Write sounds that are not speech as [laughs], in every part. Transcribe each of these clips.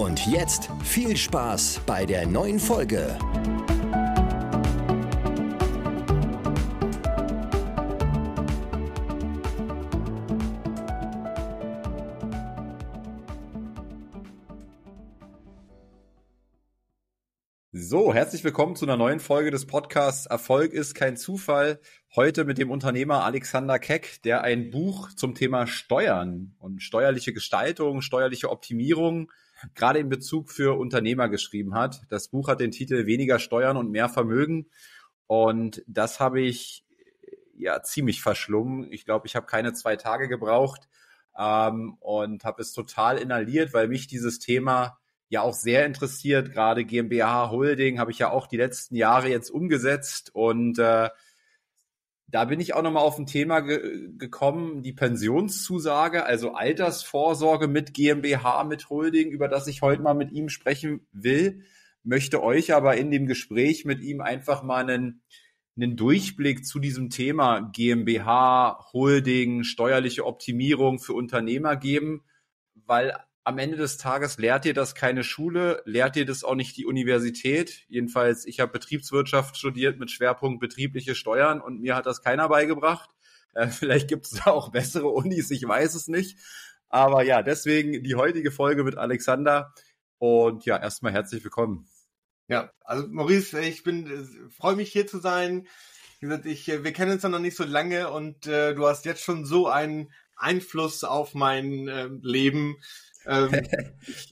Und jetzt viel Spaß bei der neuen Folge. So, herzlich willkommen zu einer neuen Folge des Podcasts Erfolg ist kein Zufall. Heute mit dem Unternehmer Alexander Keck, der ein Buch zum Thema Steuern und steuerliche Gestaltung, steuerliche Optimierung gerade in Bezug für Unternehmer geschrieben hat. Das Buch hat den Titel Weniger Steuern und mehr Vermögen. Und das habe ich ja ziemlich verschlungen. Ich glaube, ich habe keine zwei Tage gebraucht ähm, und habe es total inhaliert, weil mich dieses Thema ja auch sehr interessiert. Gerade GmbH Holding habe ich ja auch die letzten Jahre jetzt umgesetzt und äh, da bin ich auch nochmal auf ein Thema ge gekommen, die Pensionszusage, also Altersvorsorge mit GmbH, mit Holding, über das ich heute mal mit ihm sprechen will, möchte euch aber in dem Gespräch mit ihm einfach mal einen, einen Durchblick zu diesem Thema GmbH, Holding, steuerliche Optimierung für Unternehmer geben, weil am Ende des Tages lehrt ihr das keine Schule, lehrt ihr das auch nicht die Universität. Jedenfalls, ich habe Betriebswirtschaft studiert mit Schwerpunkt betriebliche Steuern und mir hat das keiner beigebracht. Äh, vielleicht gibt es da auch bessere Unis, ich weiß es nicht. Aber ja, deswegen die heutige Folge mit Alexander. Und ja, erstmal herzlich willkommen. Ja, also Maurice, ich bin äh, freue mich hier zu sein. Wie gesagt, ich, äh, wir kennen uns ja noch nicht so lange und äh, du hast jetzt schon so einen Einfluss auf mein äh, Leben ähm, [laughs] ich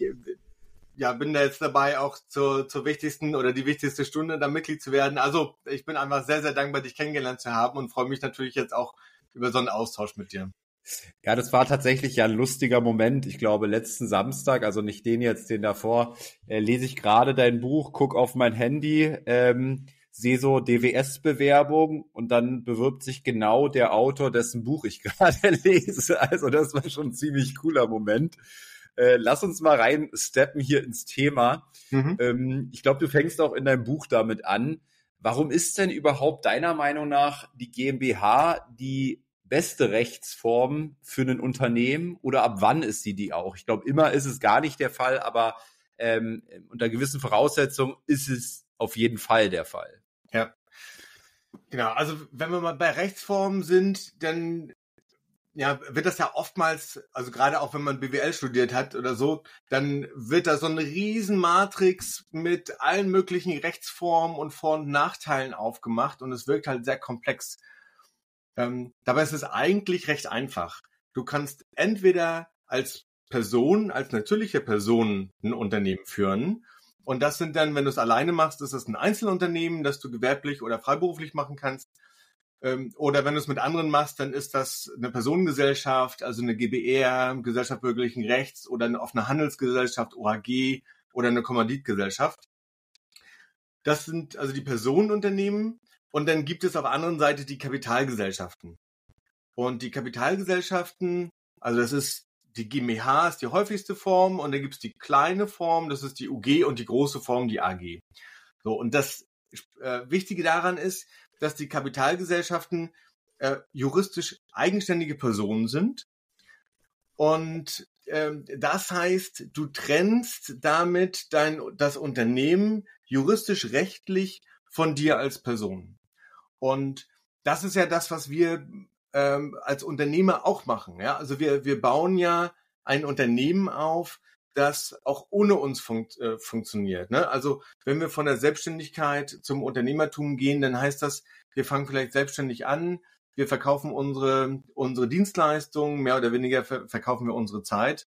ja, bin da jetzt dabei, auch zur, zur wichtigsten oder die wichtigste Stunde da Mitglied zu werden. Also ich bin einfach sehr, sehr dankbar, dich kennengelernt zu haben und freue mich natürlich jetzt auch über so einen Austausch mit dir. Ja, das war tatsächlich ja ein lustiger Moment. Ich glaube, letzten Samstag, also nicht den jetzt, den davor, äh, lese ich gerade dein Buch, guck auf mein Handy, ähm, sehe so DWS-Bewerbung und dann bewirbt sich genau der Autor, dessen Buch ich [laughs] gerade lese. Also das war schon ein ziemlich cooler Moment. Äh, lass uns mal rein steppen hier ins Thema. Mhm. Ähm, ich glaube, du fängst auch in deinem Buch damit an. Warum ist denn überhaupt deiner Meinung nach die GmbH die beste Rechtsform für ein Unternehmen oder ab wann ist sie die auch? Ich glaube, immer ist es gar nicht der Fall, aber ähm, unter gewissen Voraussetzungen ist es auf jeden Fall der Fall. Ja. Genau, also wenn wir mal bei Rechtsformen sind, dann ja, wird das ja oftmals, also gerade auch wenn man BWL studiert hat oder so, dann wird da so eine Riesenmatrix mit allen möglichen Rechtsformen und Vor- und Nachteilen aufgemacht und es wirkt halt sehr komplex. Ähm, dabei ist es eigentlich recht einfach. Du kannst entweder als Person, als natürliche Person ein Unternehmen führen und das sind dann, wenn du es alleine machst, ist es ein Einzelunternehmen, das du gewerblich oder freiberuflich machen kannst. Ähm, oder wenn du es mit anderen machst, dann ist das eine Personengesellschaft, also eine GBR, Gesellschaft bürgerlichen Rechts oder eine offene Handelsgesellschaft, OHG oder eine Kommanditgesellschaft. Das sind also die Personenunternehmen. Und dann gibt es auf der anderen Seite die Kapitalgesellschaften. Und die Kapitalgesellschaften, also das ist die GmbH ist die häufigste Form und dann gibt es die kleine Form, das ist die UG und die große Form, die AG. So, und das äh, Wichtige daran ist, dass die Kapitalgesellschaften äh, juristisch eigenständige Personen sind. Und ähm, das heißt, du trennst damit dein, das Unternehmen juristisch rechtlich von dir als Person. Und das ist ja das, was wir ähm, als Unternehmer auch machen. Ja? Also wir, wir bauen ja ein Unternehmen auf, das auch ohne uns funkt, äh, funktioniert. Ne? Also wenn wir von der Selbstständigkeit zum Unternehmertum gehen, dann heißt das, wir fangen vielleicht selbstständig an, wir verkaufen unsere, unsere Dienstleistungen, mehr oder weniger ver verkaufen wir unsere Zeit.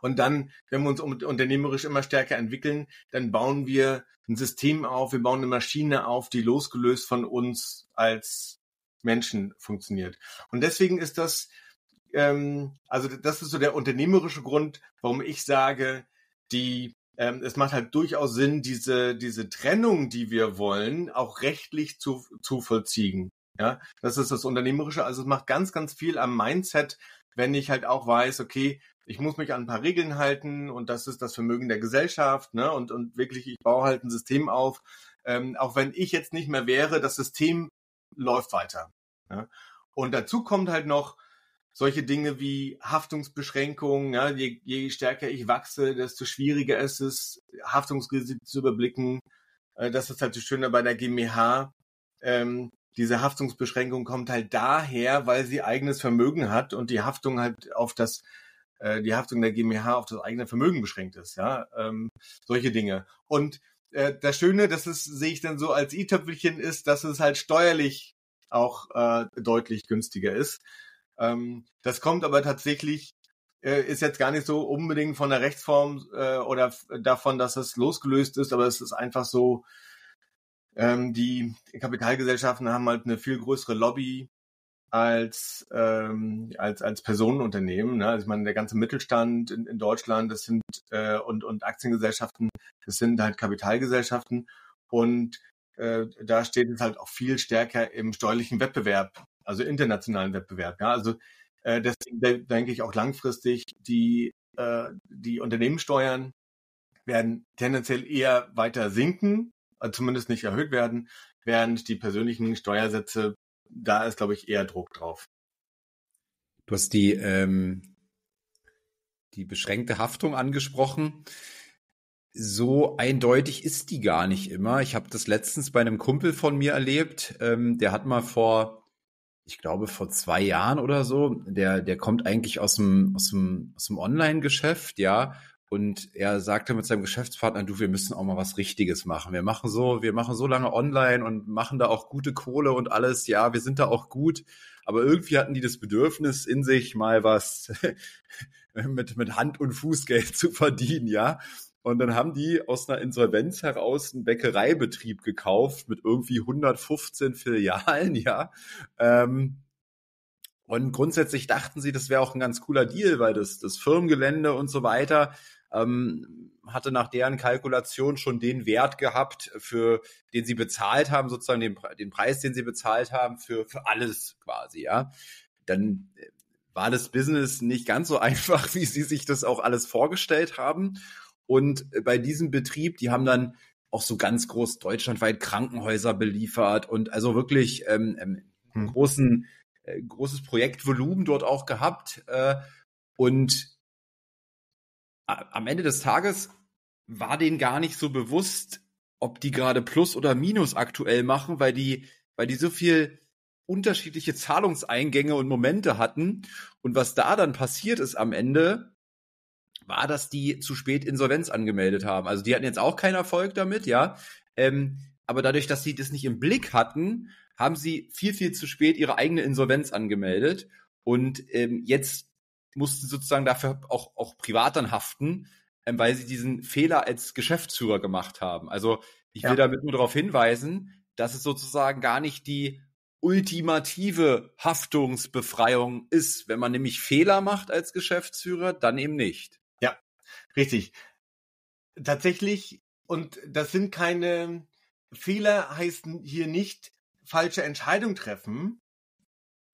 Und dann, wenn wir uns unternehmerisch immer stärker entwickeln, dann bauen wir ein System auf, wir bauen eine Maschine auf, die losgelöst von uns als Menschen funktioniert. Und deswegen ist das ähm, also das ist so der unternehmerische Grund, warum ich sage, die ähm, es macht halt durchaus Sinn, diese, diese Trennung, die wir wollen, auch rechtlich zu, zu vollziehen. Ja, das ist das Unternehmerische. Also es macht ganz, ganz viel am Mindset, wenn ich halt auch weiß, okay, ich muss mich an ein paar Regeln halten und das ist das Vermögen der Gesellschaft, ne? Und, und wirklich, ich baue halt ein System auf. Ähm, auch wenn ich jetzt nicht mehr wäre, das System läuft weiter. Ja? Und dazu kommt halt noch, solche Dinge wie Haftungsbeschränkungen, ja, je, je stärker ich wachse, desto schwieriger ist es, Haftungsrisiken zu überblicken. Äh, das ist halt das Schöne bei der GmbH. Ähm, diese Haftungsbeschränkung kommt halt daher, weil sie eigenes Vermögen hat und die Haftung halt auf das äh, die Haftung der GmbH auf das eigene Vermögen beschränkt ist, ja, ähm, solche Dinge. Und äh, das Schöne, das ist, sehe ich dann so als i-Töpfelchen ist, dass es halt steuerlich auch äh, deutlich günstiger ist. Ähm, das kommt aber tatsächlich, äh, ist jetzt gar nicht so unbedingt von der Rechtsform äh, oder davon, dass es losgelöst ist, aber es ist einfach so, ähm, die Kapitalgesellschaften haben halt eine viel größere Lobby als ähm, als als Personenunternehmen. Ne? Also ich meine, der ganze Mittelstand in, in Deutschland, das sind äh, und und Aktiengesellschaften, das sind halt Kapitalgesellschaften und äh, da steht es halt auch viel stärker im steuerlichen Wettbewerb also internationalen Wettbewerb. Ja? Also äh, deswegen denke ich auch langfristig, die, äh, die Unternehmenssteuern werden tendenziell eher weiter sinken, also zumindest nicht erhöht werden, während die persönlichen Steuersätze, da ist, glaube ich, eher Druck drauf. Du hast die, ähm, die beschränkte Haftung angesprochen. So eindeutig ist die gar nicht immer. Ich habe das letztens bei einem Kumpel von mir erlebt. Ähm, der hat mal vor ich glaube, vor zwei Jahren oder so. Der, der kommt eigentlich aus dem, aus dem, aus dem Online-Geschäft, ja. Und er sagte mit seinem Geschäftspartner, du, wir müssen auch mal was Richtiges machen. Wir machen so, wir machen so lange online und machen da auch gute Kohle und alles. Ja, wir sind da auch gut. Aber irgendwie hatten die das Bedürfnis in sich, mal was [laughs] mit, mit Hand- und Fußgeld zu verdienen, ja. Und dann haben die aus einer Insolvenz heraus einen Bäckereibetrieb gekauft mit irgendwie 115 Filialen, [laughs] ja. Ähm, und grundsätzlich dachten sie, das wäre auch ein ganz cooler Deal, weil das, das Firmengelände und so weiter ähm, hatte nach deren Kalkulation schon den Wert gehabt, für den sie bezahlt haben, sozusagen den, den Preis, den sie bezahlt haben, für, für alles quasi, ja. Dann äh, war das Business nicht ganz so [laughs] einfach, wie sie sich das auch alles vorgestellt haben. Und bei diesem Betrieb, die haben dann auch so ganz groß deutschlandweit Krankenhäuser beliefert und also wirklich ähm, ähm, hm. großen, äh, großes Projektvolumen dort auch gehabt. Äh, und am Ende des Tages war denen gar nicht so bewusst, ob die gerade Plus oder Minus aktuell machen, weil die, weil die so viel unterschiedliche Zahlungseingänge und Momente hatten. Und was da dann passiert ist am Ende, war, dass die zu spät Insolvenz angemeldet haben. Also die hatten jetzt auch keinen Erfolg damit, ja. Ähm, aber dadurch, dass sie das nicht im Blick hatten, haben sie viel, viel zu spät ihre eigene Insolvenz angemeldet. Und ähm, jetzt mussten sozusagen dafür auch, auch privat dann haften, ähm, weil sie diesen Fehler als Geschäftsführer gemacht haben. Also ich will ja. damit nur darauf hinweisen, dass es sozusagen gar nicht die ultimative Haftungsbefreiung ist. Wenn man nämlich Fehler macht als Geschäftsführer, dann eben nicht. Richtig. Tatsächlich, und das sind keine Fehler, heißt hier nicht falsche Entscheidung treffen,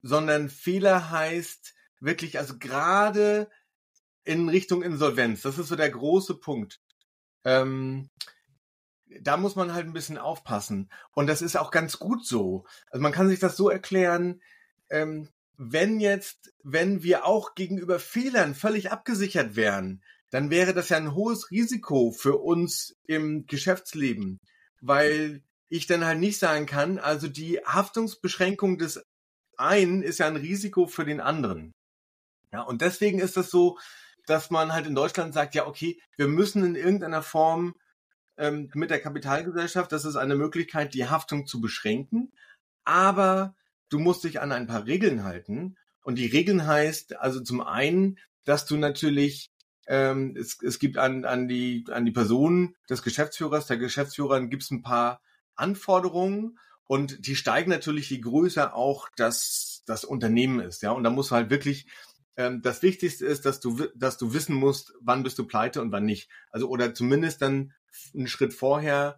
sondern Fehler heißt wirklich, also gerade in Richtung Insolvenz. Das ist so der große Punkt. Ähm, da muss man halt ein bisschen aufpassen. Und das ist auch ganz gut so. Also man kann sich das so erklären, ähm, wenn jetzt, wenn wir auch gegenüber Fehlern völlig abgesichert wären, dann wäre das ja ein hohes Risiko für uns im Geschäftsleben, weil ich dann halt nicht sagen kann, also die Haftungsbeschränkung des einen ist ja ein Risiko für den anderen. Ja, und deswegen ist es so, dass man halt in Deutschland sagt, ja, okay, wir müssen in irgendeiner Form ähm, mit der Kapitalgesellschaft, das ist eine Möglichkeit, die Haftung zu beschränken, aber du musst dich an ein paar Regeln halten. Und die Regeln heißt also zum einen, dass du natürlich ähm, es, es gibt an, an, die, an die Person des Geschäftsführers, der Geschäftsführer gibt es ein paar Anforderungen und die steigen natürlich, je größer auch das, das Unternehmen ist. Ja, und da muss halt wirklich ähm, das Wichtigste ist, dass du, dass du wissen musst, wann bist du pleite und wann nicht. Also oder zumindest dann einen Schritt vorher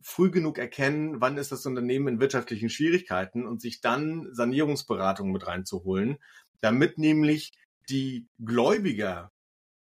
früh genug erkennen, wann ist das Unternehmen in wirtschaftlichen Schwierigkeiten und sich dann Sanierungsberatung mit reinzuholen, damit nämlich die Gläubiger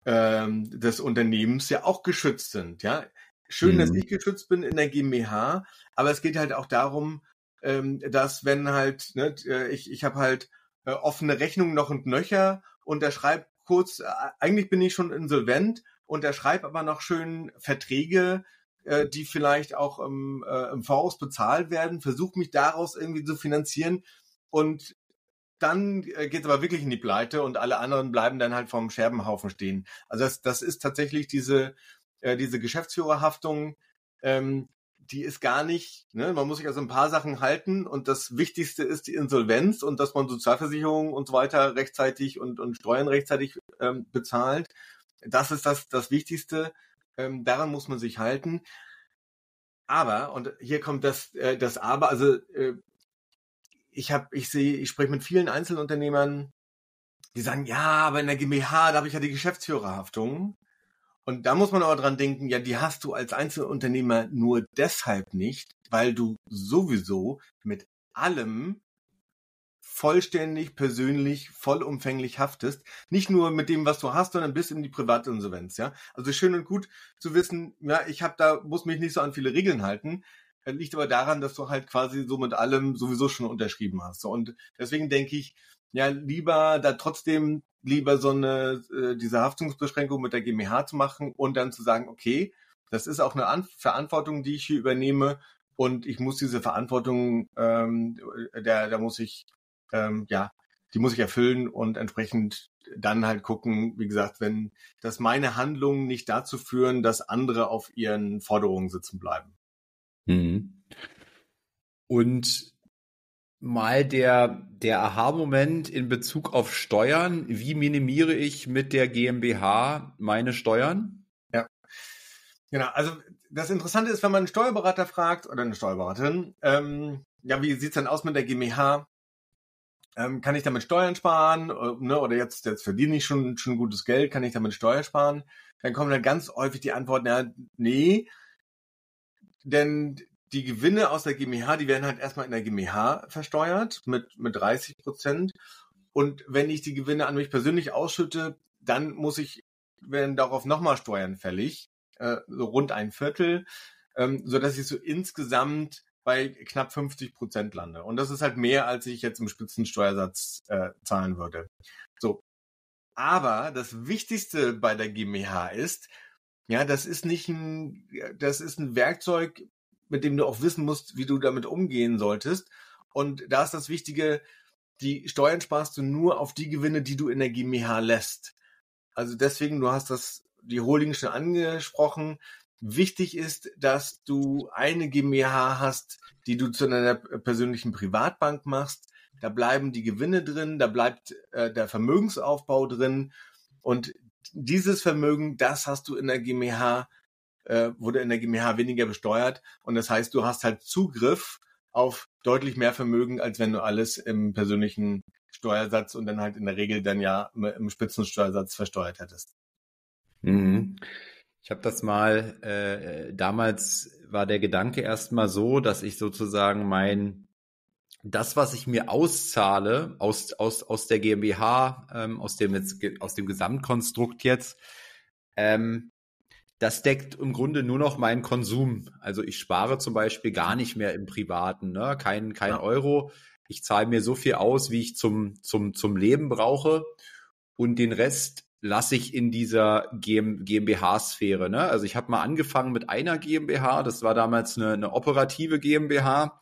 ähm, des Unternehmens ja auch geschützt sind. Ja, schön, mhm. dass ich geschützt bin in der GmbH, aber es geht halt auch darum, ähm, dass wenn halt, ne, äh, ich, ich habe halt äh, offene Rechnungen noch und nöcher und er schreibt kurz, äh, eigentlich bin ich schon insolvent und er schreibt aber noch schön Verträge, äh, die vielleicht auch im, äh, im Voraus bezahlt werden, versucht mich daraus irgendwie zu finanzieren und dann äh, geht es aber wirklich in die Pleite und alle anderen bleiben dann halt vom Scherbenhaufen stehen. Also das, das ist tatsächlich diese, äh, diese Geschäftsführerhaftung, ähm, die ist gar nicht, ne? man muss sich also ein paar Sachen halten und das Wichtigste ist die Insolvenz und dass man Sozialversicherungen und so weiter rechtzeitig und, und Steuern rechtzeitig ähm, bezahlt. Das ist das, das Wichtigste. Ähm, daran muss man sich halten. Aber, und hier kommt das, äh, das Aber, also äh, ich habe, ich sehe, ich spreche mit vielen Einzelunternehmern, die sagen, ja, aber in der GmbH, da habe ich ja die Geschäftsführerhaftung. Und da muss man aber dran denken, ja, die hast du als Einzelunternehmer nur deshalb nicht, weil du sowieso mit allem vollständig, persönlich, vollumfänglich haftest. Nicht nur mit dem, was du hast, sondern bis in die Privatinsolvenz, ja. Also schön und gut zu wissen, ja, ich habe da, muss mich nicht so an viele Regeln halten. Das liegt aber daran, dass du halt quasi so mit allem sowieso schon unterschrieben hast. Und deswegen denke ich, ja, lieber da trotzdem lieber so eine, äh, diese Haftungsbeschränkung mit der GmbH zu machen und dann zu sagen, okay, das ist auch eine An Verantwortung, die ich hier übernehme und ich muss diese Verantwortung, ähm, der, da muss ich ähm, ja, die muss ich erfüllen und entsprechend dann halt gucken, wie gesagt, wenn dass meine Handlungen nicht dazu führen, dass andere auf ihren Forderungen sitzen bleiben. Mhm. Und mal der, der Aha-Moment in Bezug auf Steuern. Wie minimiere ich mit der GmbH meine Steuern? Ja. Genau, also das Interessante ist, wenn man einen Steuerberater fragt oder eine Steuerberaterin, ähm, ja, wie sieht's denn aus mit der GmbH? ähm, kann ich damit Steuern sparen, äh, ne, oder jetzt, jetzt verdiene ich schon, schon gutes Geld, kann ich damit Steuern sparen? Dann kommen dann ganz häufig die Antworten, ja, nee, denn die Gewinne aus der GmbH, die werden halt erstmal in der GmbH versteuert mit, mit 30 Prozent. Und wenn ich die Gewinne an mich persönlich ausschütte, dann muss ich, werden darauf nochmal Steuern fällig, äh, so rund ein Viertel, ähm, so dass ich so insgesamt bei knapp 50 Prozent lande. Und das ist halt mehr, als ich jetzt im Spitzensteuersatz äh, zahlen würde. So. Aber das Wichtigste bei der GmbH ist, ja, das ist nicht ein, das ist ein Werkzeug, mit dem du auch wissen musst, wie du damit umgehen solltest. Und da ist das Wichtige, die Steuern sparst du nur auf die Gewinne, die du in der GmbH lässt. Also deswegen, du hast das, die Holding schon angesprochen. Wichtig ist, dass du eine GmbH hast, die du zu einer persönlichen Privatbank machst. Da bleiben die Gewinne drin, da bleibt äh, der Vermögensaufbau drin. Und dieses Vermögen, das hast du in der GmbH, äh, wurde in der GmbH weniger besteuert. Und das heißt, du hast halt Zugriff auf deutlich mehr Vermögen, als wenn du alles im persönlichen Steuersatz und dann halt in der Regel dann ja im Spitzensteuersatz versteuert hättest. Mhm. Ich habe das mal, äh, damals war der Gedanke erstmal so, dass ich sozusagen mein, das, was ich mir auszahle aus, aus, aus der GmbH, ähm, aus, dem jetzt, aus dem Gesamtkonstrukt jetzt, ähm, das deckt im Grunde nur noch meinen Konsum. Also ich spare zum Beispiel gar nicht mehr im Privaten, ne? kein, kein ja. Euro. Ich zahle mir so viel aus, wie ich zum, zum, zum Leben brauche. Und den Rest lasse ich in dieser GmbH-Sphäre. Ne? Also ich habe mal angefangen mit einer GmbH, das war damals eine, eine operative GmbH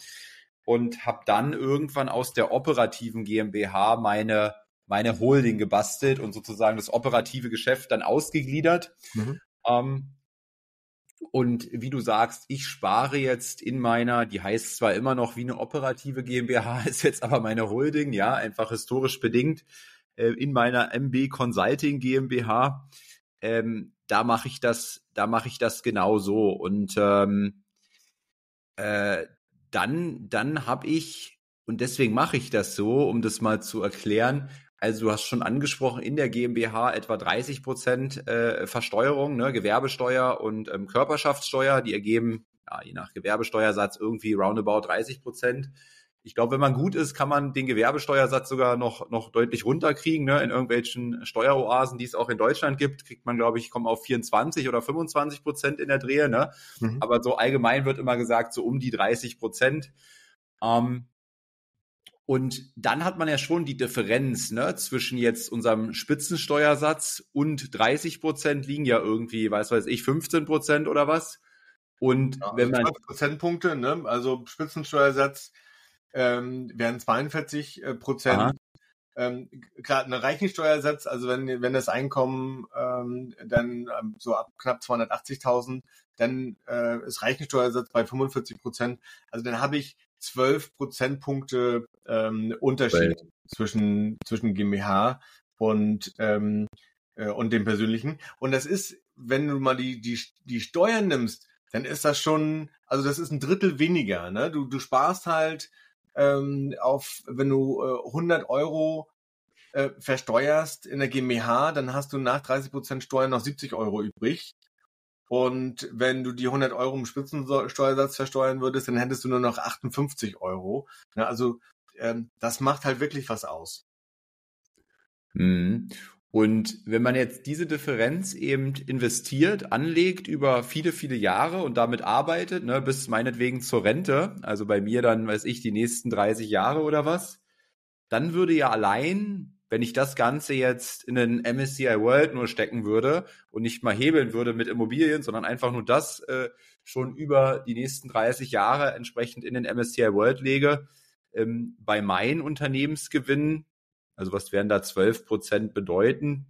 und habe dann irgendwann aus der operativen GmbH meine meine Holding gebastelt und sozusagen das operative Geschäft dann ausgegliedert. Mhm. Ähm, und wie du sagst, ich spare jetzt in meiner, die heißt zwar immer noch wie eine operative GmbH, [laughs] ist jetzt aber meine Holding, ja, einfach historisch bedingt äh, in meiner MB Consulting GmbH. Ähm, da mache ich das, da mache ich das genau so. Und ähm, äh, dann, dann habe ich, und deswegen mache ich das so, um das mal zu erklären, also du hast schon angesprochen, in der GmbH etwa 30 Prozent äh, Versteuerung, ne, Gewerbesteuer und ähm, Körperschaftssteuer, die ergeben, ja, je nach Gewerbesteuersatz irgendwie roundabout 30 Prozent. Ich glaube, wenn man gut ist, kann man den Gewerbesteuersatz sogar noch, noch deutlich runterkriegen. Ne? In irgendwelchen Steueroasen, die es auch in Deutschland gibt, kriegt man, glaube ich, kommt auf 24 oder 25 Prozent in der Drehe. Ne? Mhm. Aber so allgemein wird immer gesagt, so um die 30 Prozent. Ähm, und dann hat man ja schon die Differenz ne, zwischen jetzt unserem Spitzensteuersatz und 30 Prozent liegen ja irgendwie, weiß weiß ich, 15 Prozent oder was. Und ja, wenn also man Prozentpunkte, ne? also Spitzensteuersatz ähm, wären 42 äh, Prozent. Ähm, Gerade ein Reichensteuersatz, also wenn, wenn das Einkommen ähm, dann ähm, so ab knapp 280.000, dann äh, ist Reichensteuersatz bei 45 Prozent. Also dann habe ich 12 Prozentpunkte ähm, Unterschied right. zwischen, zwischen GmbH und, ähm, äh, und dem persönlichen. Und das ist, wenn du mal die, die, die Steuern nimmst, dann ist das schon, also das ist ein Drittel weniger. Ne? Du, du sparst halt ähm, auf, wenn du äh, 100 Euro äh, versteuerst in der GmbH, dann hast du nach 30 Prozent Steuern noch 70 Euro übrig. Und wenn du die 100 Euro im Spitzensteuersatz versteuern würdest, dann hättest du nur noch 58 Euro. Ja, also ähm, das macht halt wirklich was aus. Mhm. Und wenn man jetzt diese Differenz eben investiert, anlegt über viele, viele Jahre und damit arbeitet, ne, bis meinetwegen zur Rente, also bei mir dann, weiß ich, die nächsten 30 Jahre oder was, dann würde ja allein, wenn ich das Ganze jetzt in den MSCI World nur stecken würde und nicht mal hebeln würde mit Immobilien, sondern einfach nur das äh, schon über die nächsten 30 Jahre entsprechend in den MSCI World lege, ähm, bei meinen Unternehmensgewinnen also was werden da 12 Prozent bedeuten?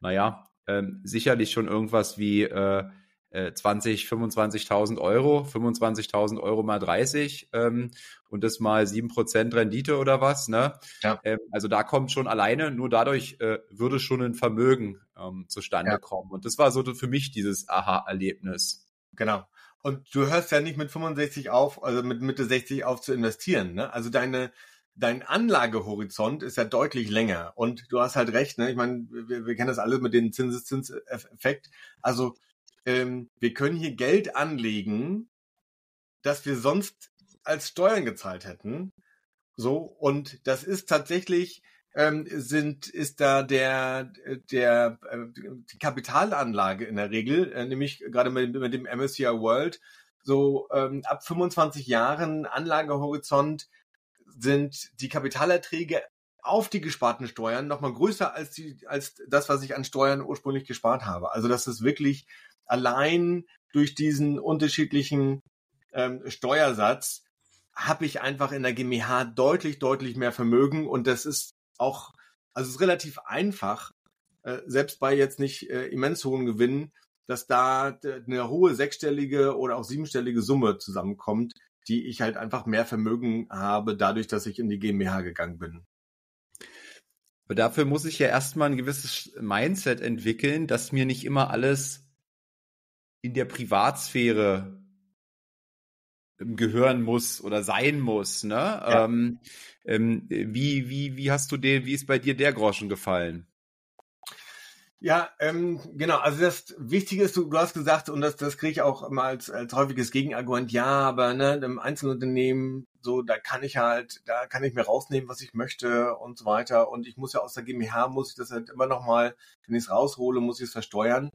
Naja, ähm, sicherlich schon irgendwas wie äh, 20, 25.000 Euro, 25.000 Euro mal 30 ähm, und das mal 7 Prozent Rendite oder was. Ne? Ja. Ähm, also da kommt schon alleine, nur dadurch äh, würde schon ein Vermögen ähm, zustande ja. kommen. Und das war so für mich dieses Aha-Erlebnis. Genau. Und du hörst ja nicht mit 65 auf, also mit Mitte 60 auf zu investieren. Ne? Also deine, dein Anlagehorizont ist ja deutlich länger. Und du hast halt recht, ne? Ich meine, wir, wir kennen das alle mit dem Zinseszinseffekt. Also ähm, wir können hier Geld anlegen, das wir sonst als Steuern gezahlt hätten. So, und das ist tatsächlich, ähm, sind, ist da der, der, äh, die Kapitalanlage in der Regel, äh, nämlich gerade mit, mit dem MSCI World, so ähm, ab 25 Jahren Anlagehorizont sind die Kapitalerträge auf die gesparten Steuern nochmal größer als die, als das, was ich an Steuern ursprünglich gespart habe. Also das ist wirklich allein durch diesen unterschiedlichen ähm, Steuersatz habe ich einfach in der GmbH deutlich, deutlich mehr Vermögen und das ist auch, also es ist relativ einfach, äh, selbst bei jetzt nicht äh, immens hohen Gewinnen, dass da eine hohe sechsstellige oder auch siebenstellige Summe zusammenkommt, die ich halt einfach mehr Vermögen habe, dadurch, dass ich in die GmbH gegangen bin. Aber dafür muss ich ja erstmal ein gewisses Mindset entwickeln, dass mir nicht immer alles in der Privatsphäre gehören muss oder sein muss. Ne? Ja. Ähm, ähm, wie, wie, wie hast du den, wie ist bei dir der Groschen gefallen? Ja, ähm, genau. Also das Wichtige ist, du, du hast gesagt, und das, das kriege ich auch immer als, als häufiges Gegenargument, ja, aber ne, im Einzelunternehmen, so, da kann ich halt, da kann ich mir rausnehmen, was ich möchte und so weiter. Und ich muss ja aus der GmbH, muss ich das halt immer nochmal, wenn ich es raushole, muss ich es versteuern.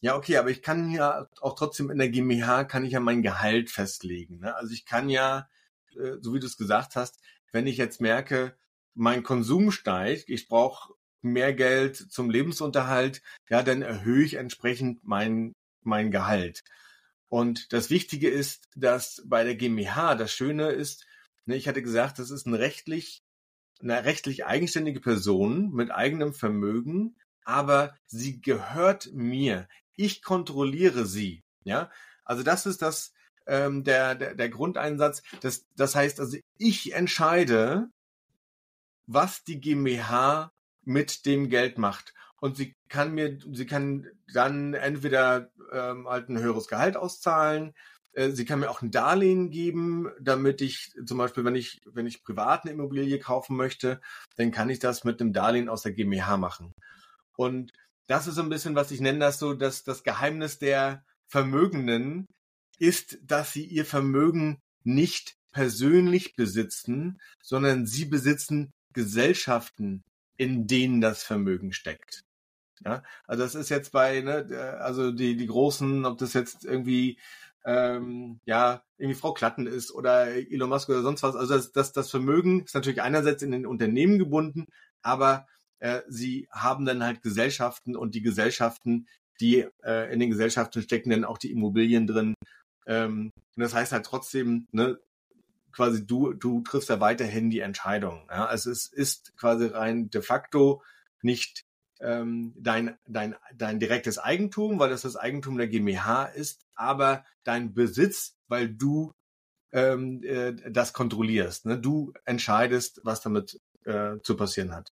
Ja, okay, aber ich kann ja auch trotzdem in der GmbH, kann ich ja mein Gehalt festlegen. Ne? Also ich kann ja, äh, so wie du es gesagt hast, wenn ich jetzt merke, mein Konsum steigt, ich brauche mehr Geld zum Lebensunterhalt, ja, dann erhöhe ich entsprechend mein, mein Gehalt. Und das Wichtige ist, dass bei der GmbH das Schöne ist, ne, ich hatte gesagt, das ist ein rechtlich, eine rechtlich eigenständige Person mit eigenem Vermögen, aber sie gehört mir. Ich kontrolliere sie. Ja, also das ist das ähm, der, der der Grundeinsatz. Das das heißt also ich entscheide, was die GmbH mit dem Geld macht. Und sie kann mir, sie kann dann entweder ähm, halt ein höheres Gehalt auszahlen, Äh, sie kann mir auch ein Darlehen geben, damit ich zum Beispiel, wenn ich, wenn ich privat eine Immobilie kaufen möchte, dann kann ich das mit einem Darlehen aus der GmbH machen. Und das ist so ein bisschen, was ich nenne das so, dass das Geheimnis der Vermögenden ist, dass sie ihr Vermögen nicht persönlich besitzen, sondern sie besitzen Gesellschaften, in denen das Vermögen steckt. Ja, also das ist jetzt bei, ne, also die, die großen, ob das jetzt irgendwie ähm, ja, irgendwie Frau Klatten ist oder Elon Musk oder sonst was. Also das, das, das Vermögen ist natürlich einerseits in den Unternehmen gebunden, aber äh, sie haben dann halt Gesellschaften und die Gesellschaften, die äh, in den Gesellschaften stecken dann auch die Immobilien drin. Ähm, und das heißt halt trotzdem, ne, quasi du, du triffst ja weiterhin die Entscheidung. Ja? Also es ist quasi rein de facto nicht ähm, dein, dein, dein direktes Eigentum, weil das das Eigentum der GmbH ist, aber dein Besitz, weil du ähm, äh, das kontrollierst. Ne? Du entscheidest, was damit äh, zu passieren hat.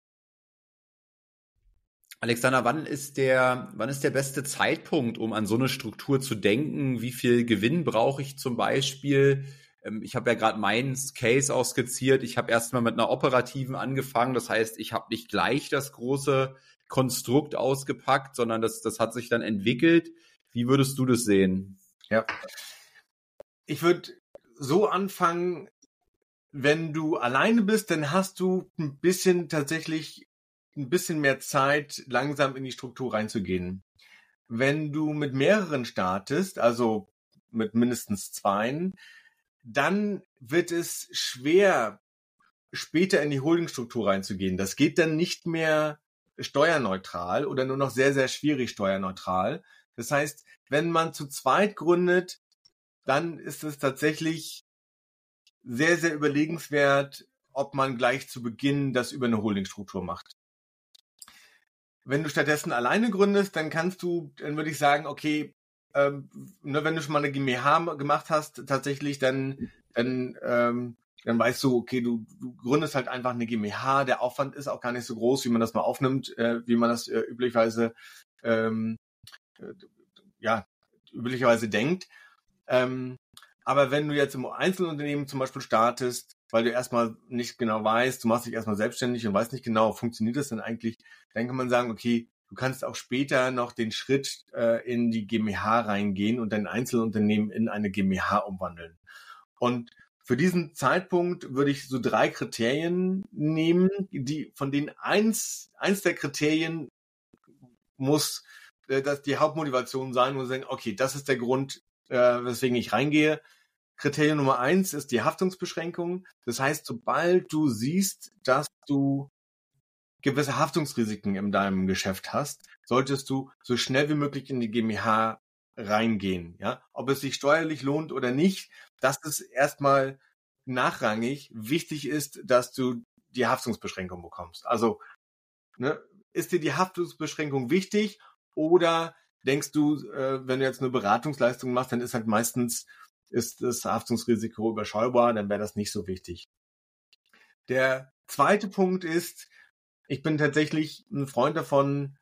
Alexander, wann ist der, wann ist der beste Zeitpunkt, um an so eine Struktur zu denken? Wie viel Gewinn brauche ich zum Beispiel? Ähm, ich habe ja gerade meinen Case auch skizziert. Ich habe erstmal mit einer operativen angefangen. Das heißt, ich habe nicht gleich das große Konstrukt ausgepackt, sondern das, das hat sich dann entwickelt. Wie würdest du das sehen? Ja. Ich würde so anfangen, wenn du alleine bist, dann hast du ein bisschen tatsächlich ein bisschen mehr Zeit, langsam in die Struktur reinzugehen. Wenn du mit mehreren startest, also mit mindestens zweien, dann wird es schwer, später in die Holdingstruktur reinzugehen. Das geht dann nicht mehr steuerneutral oder nur noch sehr, sehr schwierig steuerneutral. Das heißt, wenn man zu zweit gründet, dann ist es tatsächlich sehr, sehr überlegenswert, ob man gleich zu Beginn das über eine Holdingstruktur macht. Wenn du stattdessen alleine gründest, dann kannst du, dann würde ich sagen, okay, ähm, ne, wenn du schon mal eine GmbH gemacht hast, tatsächlich, dann, dann ähm, dann weißt du, okay, du, du gründest halt einfach eine GmbH, der Aufwand ist auch gar nicht so groß, wie man das mal aufnimmt, äh, wie man das äh, üblicherweise ähm, äh, ja, üblicherweise denkt. Ähm, aber wenn du jetzt im Einzelunternehmen zum Beispiel startest, weil du erstmal nicht genau weißt, du machst dich erstmal selbstständig und weißt nicht genau, funktioniert das denn eigentlich, dann kann man sagen, okay, du kannst auch später noch den Schritt äh, in die GmbH reingehen und dein Einzelunternehmen in eine GmbH umwandeln. Und für diesen Zeitpunkt würde ich so drei Kriterien nehmen, die von denen eins, eins der Kriterien muss äh, dass die Hauptmotivation sein, wo sagen, okay, das ist der Grund, äh, weswegen ich reingehe. Kriterium Nummer eins ist die Haftungsbeschränkung. Das heißt, sobald du siehst, dass du gewisse Haftungsrisiken in deinem Geschäft hast, solltest du so schnell wie möglich in die GmbH reingehen. Ja, ob es sich steuerlich lohnt oder nicht, das ist erstmal nachrangig. Wichtig ist, dass du die Haftungsbeschränkung bekommst. Also ne, ist dir die Haftungsbeschränkung wichtig oder denkst du, äh, wenn du jetzt eine Beratungsleistung machst, dann ist halt meistens ist das Haftungsrisiko überschaubar, dann wäre das nicht so wichtig. Der zweite Punkt ist, ich bin tatsächlich ein Freund davon,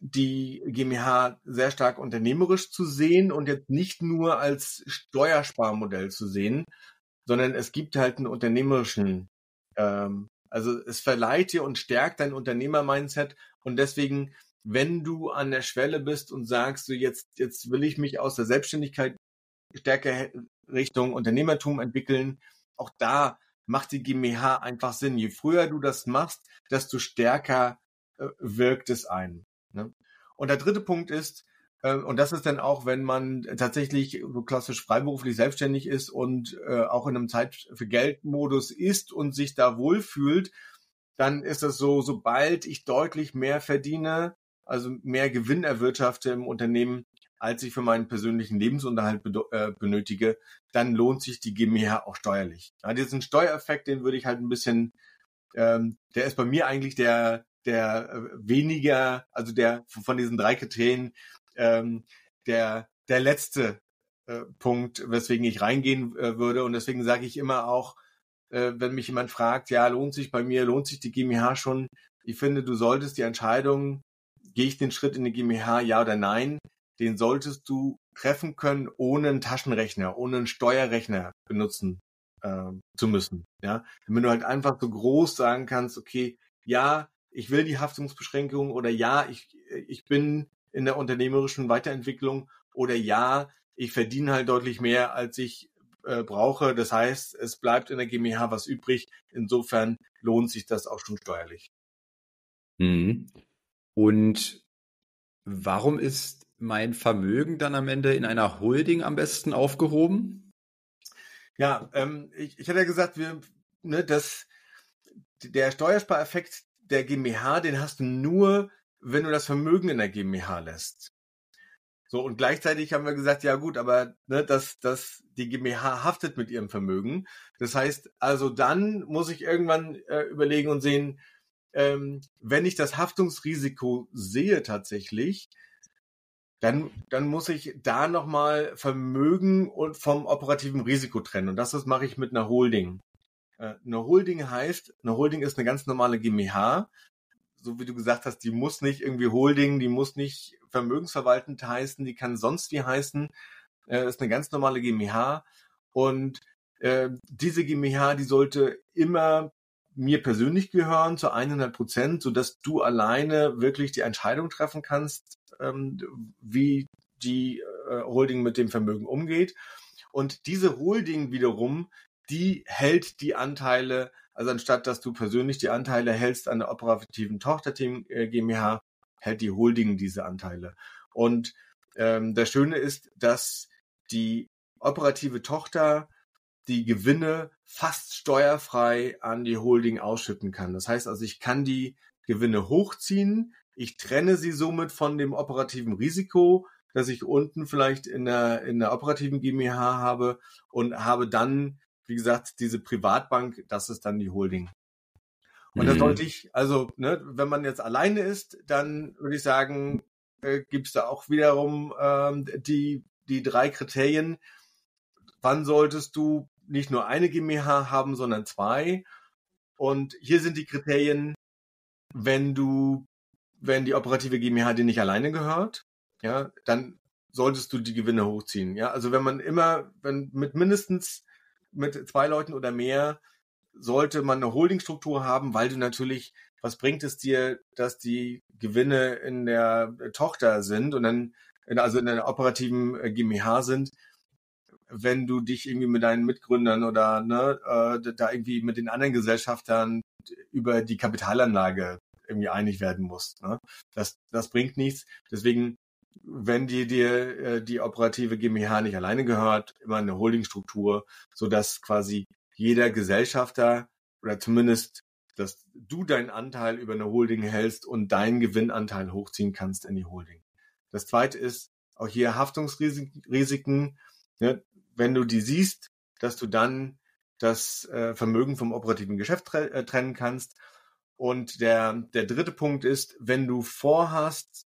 die GmbH sehr stark unternehmerisch zu sehen und jetzt nicht nur als Steuersparmodell zu sehen, sondern es gibt halt einen unternehmerischen, ähm, also es verleiht dir und stärkt dein Unternehmer-Mindset und deswegen, wenn du an der Schwelle bist und sagst, so jetzt, jetzt will ich mich aus der Selbstständigkeit stärker Richtung Unternehmertum entwickeln, auch da macht die GmbH einfach Sinn. Je früher du das machst, desto stärker äh, wirkt es ein. Ne? Und der dritte Punkt ist, äh, und das ist dann auch, wenn man tatsächlich so klassisch freiberuflich selbstständig ist und äh, auch in einem Zeit für Geld-Modus ist und sich da wohlfühlt, dann ist es so, sobald ich deutlich mehr verdiene, also mehr Gewinn erwirtschafte im Unternehmen, als ich für meinen persönlichen Lebensunterhalt äh, benötige, dann lohnt sich die GmbH auch steuerlich. Ja, diesen Steuereffekt, den würde ich halt ein bisschen, ähm, der ist bei mir eigentlich der der äh, weniger, also der von diesen drei Kriterien, ähm, der, der letzte äh, Punkt, weswegen ich reingehen äh, würde. Und deswegen sage ich immer auch, äh, wenn mich jemand fragt, ja, lohnt sich bei mir, lohnt sich die GmbH schon? Ich finde, du solltest die Entscheidung, gehe ich den Schritt in die GmbH, ja oder nein, den solltest du treffen können, ohne einen Taschenrechner, ohne einen Steuerrechner benutzen äh, zu müssen. Ja, wenn du halt einfach so groß sagen kannst, okay, ja, ich will die Haftungsbeschränkung oder ja, ich, ich bin in der unternehmerischen Weiterentwicklung oder ja, ich verdiene halt deutlich mehr, als ich äh, brauche. Das heißt, es bleibt in der GmbH was übrig. Insofern lohnt sich das auch schon steuerlich. Mhm. Und warum ist mein Vermögen dann am Ende in einer Holding am besten aufgehoben? Ja, ähm, ich, ich hatte ja gesagt, wir, ne, dass der Steuerspareffekt der GmbH, den hast du nur, wenn du das Vermögen in der GmbH lässt. So, und gleichzeitig haben wir gesagt, ja gut, aber ne, dass, dass die GmbH haftet mit ihrem Vermögen. Das heißt, also dann muss ich irgendwann äh, überlegen und sehen, ähm, wenn ich das Haftungsrisiko sehe tatsächlich, dann, dann muss ich da nochmal Vermögen und vom operativen Risiko trennen. Und das, das mache ich mit einer Holding. Äh, eine Holding heißt, eine Holding ist eine ganz normale GmbH. So wie du gesagt hast, die muss nicht irgendwie Holding, die muss nicht vermögensverwaltend heißen, die kann sonst wie heißen. Äh, ist eine ganz normale GmbH. Und äh, diese GmbH, die sollte immer mir persönlich gehören zu 100 Prozent, so dass du alleine wirklich die Entscheidung treffen kannst, ähm, wie die äh, Holding mit dem Vermögen umgeht. Und diese Holding wiederum, die hält die Anteile, also anstatt dass du persönlich die Anteile hältst an der operativen Tochterteam äh, GmbH, hält die Holding diese Anteile. Und ähm, das Schöne ist, dass die operative Tochter die Gewinne fast steuerfrei an die Holding ausschütten kann. Das heißt also, ich kann die Gewinne hochziehen, ich trenne sie somit von dem operativen Risiko, dass ich unten vielleicht in der, in der operativen GmbH habe und habe dann, wie gesagt, diese Privatbank, das ist dann die Holding. Und mhm. da sollte ich, also, ne, wenn man jetzt alleine ist, dann würde ich sagen, äh, gibt es da auch wiederum ähm, die, die drei Kriterien. Wann solltest du nicht nur eine GmbH haben, sondern zwei. Und hier sind die Kriterien, wenn du, wenn die operative GmbH dir nicht alleine gehört, ja, dann solltest du die Gewinne hochziehen. Ja, also wenn man immer, wenn mit mindestens mit zwei Leuten oder mehr sollte man eine Holdingstruktur haben, weil du natürlich, was bringt es dir, dass die Gewinne in der Tochter sind und dann, also in der operativen GmbH sind, wenn du dich irgendwie mit deinen Mitgründern oder ne, äh, da irgendwie mit den anderen Gesellschaftern über die Kapitalanlage irgendwie einig werden musst. Ne? Das, das bringt nichts. Deswegen, wenn dir die, äh, die operative GmbH nicht alleine gehört, immer eine Holdingstruktur, so dass quasi jeder Gesellschafter oder zumindest, dass du deinen Anteil über eine Holding hältst und deinen Gewinnanteil hochziehen kannst in die Holding. Das zweite ist auch hier Haftungsrisiken. Ne? Wenn du die siehst, dass du dann das äh, Vermögen vom operativen Geschäft tre äh, trennen kannst. Und der, der dritte Punkt ist, wenn du vorhast,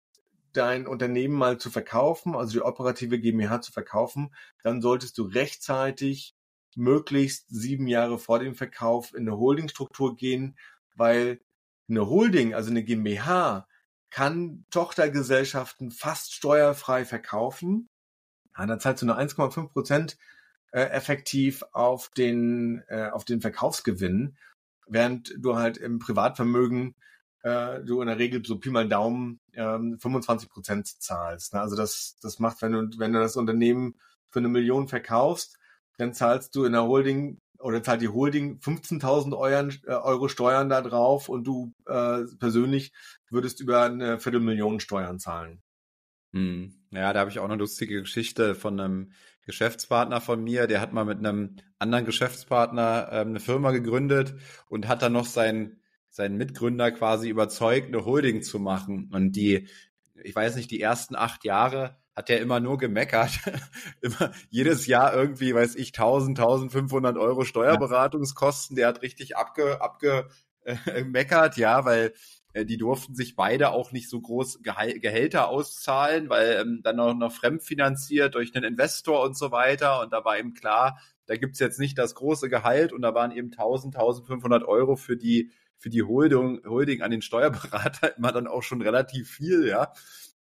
dein Unternehmen mal zu verkaufen, also die operative GmbH zu verkaufen, dann solltest du rechtzeitig, möglichst sieben Jahre vor dem Verkauf in eine Holdingstruktur gehen, weil eine Holding, also eine GmbH, kann Tochtergesellschaften fast steuerfrei verkaufen ja, dann zahlst du nur 1,5 Prozent äh, effektiv auf den, äh, auf den Verkaufsgewinn, während du halt im Privatvermögen äh, du in der Regel so Pi mal Daumen ähm, 25 Prozent zahlst. Ne? Also das, das macht, wenn du, wenn du das Unternehmen für eine Million verkaufst, dann zahlst du in der Holding oder zahlt die Holding 15.000 Euro, äh, Euro Steuern da drauf und du äh, persönlich würdest über eine Viertelmillion Steuern zahlen. Hm. Ja, da habe ich auch eine lustige Geschichte von einem Geschäftspartner von mir. Der hat mal mit einem anderen Geschäftspartner ähm, eine Firma gegründet und hat dann noch seinen, seinen Mitgründer quasi überzeugt, eine Holding zu machen. Und die, ich weiß nicht, die ersten acht Jahre hat er immer nur gemeckert. [laughs] immer jedes Jahr irgendwie, weiß ich, 1000, 1500 Euro Steuerberatungskosten. Der hat richtig abge, abge äh, ja, weil die durften sich beide auch nicht so groß Gehal Gehälter auszahlen, weil ähm, dann auch noch fremdfinanziert durch einen Investor und so weiter. Und da war eben klar, da gibt's jetzt nicht das große Gehalt und da waren eben 1000, 1500 Euro für die, für die Holding, Holding an den Steuerberater [laughs] immer dann auch schon relativ viel, ja.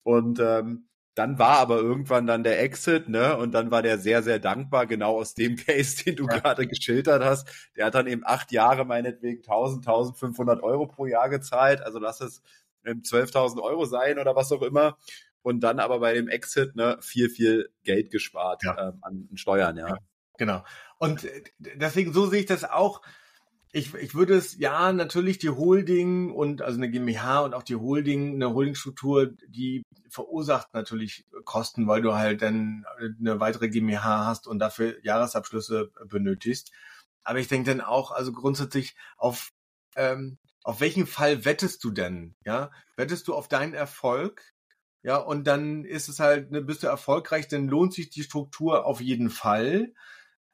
Und ähm, dann war aber irgendwann dann der Exit, ne? Und dann war der sehr, sehr dankbar, genau aus dem [laughs] Case, den du ja. gerade geschildert hast. Der hat dann eben acht Jahre meinetwegen 1000, 1500 Euro pro Jahr gezahlt. Also lass es 12.000 Euro sein oder was auch immer. Und dann aber bei dem Exit ne, viel, viel Geld gespart ja. ähm, an Steuern, ja. Genau. Und äh, deswegen, so sehe ich das auch ich, ich würde es, ja, natürlich die Holding und also eine GmbH und auch die Holding, eine Holdingstruktur, die verursacht natürlich Kosten, weil du halt dann eine weitere GmbH hast und dafür Jahresabschlüsse benötigst. Aber ich denke dann auch, also grundsätzlich auf, ähm, auf welchen Fall wettest du denn? Ja, wettest du auf deinen Erfolg? Ja, und dann ist es halt, ne, bist du erfolgreich, dann lohnt sich die Struktur auf jeden Fall.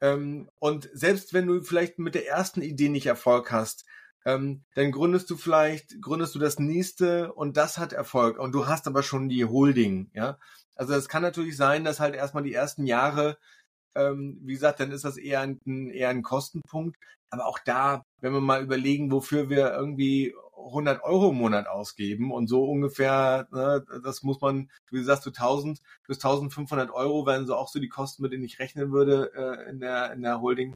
Ähm, und selbst wenn du vielleicht mit der ersten Idee nicht Erfolg hast, ähm, dann gründest du vielleicht, gründest du das nächste und das hat Erfolg und du hast aber schon die Holding, ja. Also es kann natürlich sein, dass halt erstmal die ersten Jahre, ähm, wie gesagt, dann ist das eher ein, eher ein Kostenpunkt. Aber auch da, wenn wir mal überlegen, wofür wir irgendwie 100 Euro im Monat ausgeben und so ungefähr, ne, das muss man, wie sagst du, 1000 bis 1500 Euro wären so auch so die Kosten, mit denen ich rechnen würde äh, in der in der Holding.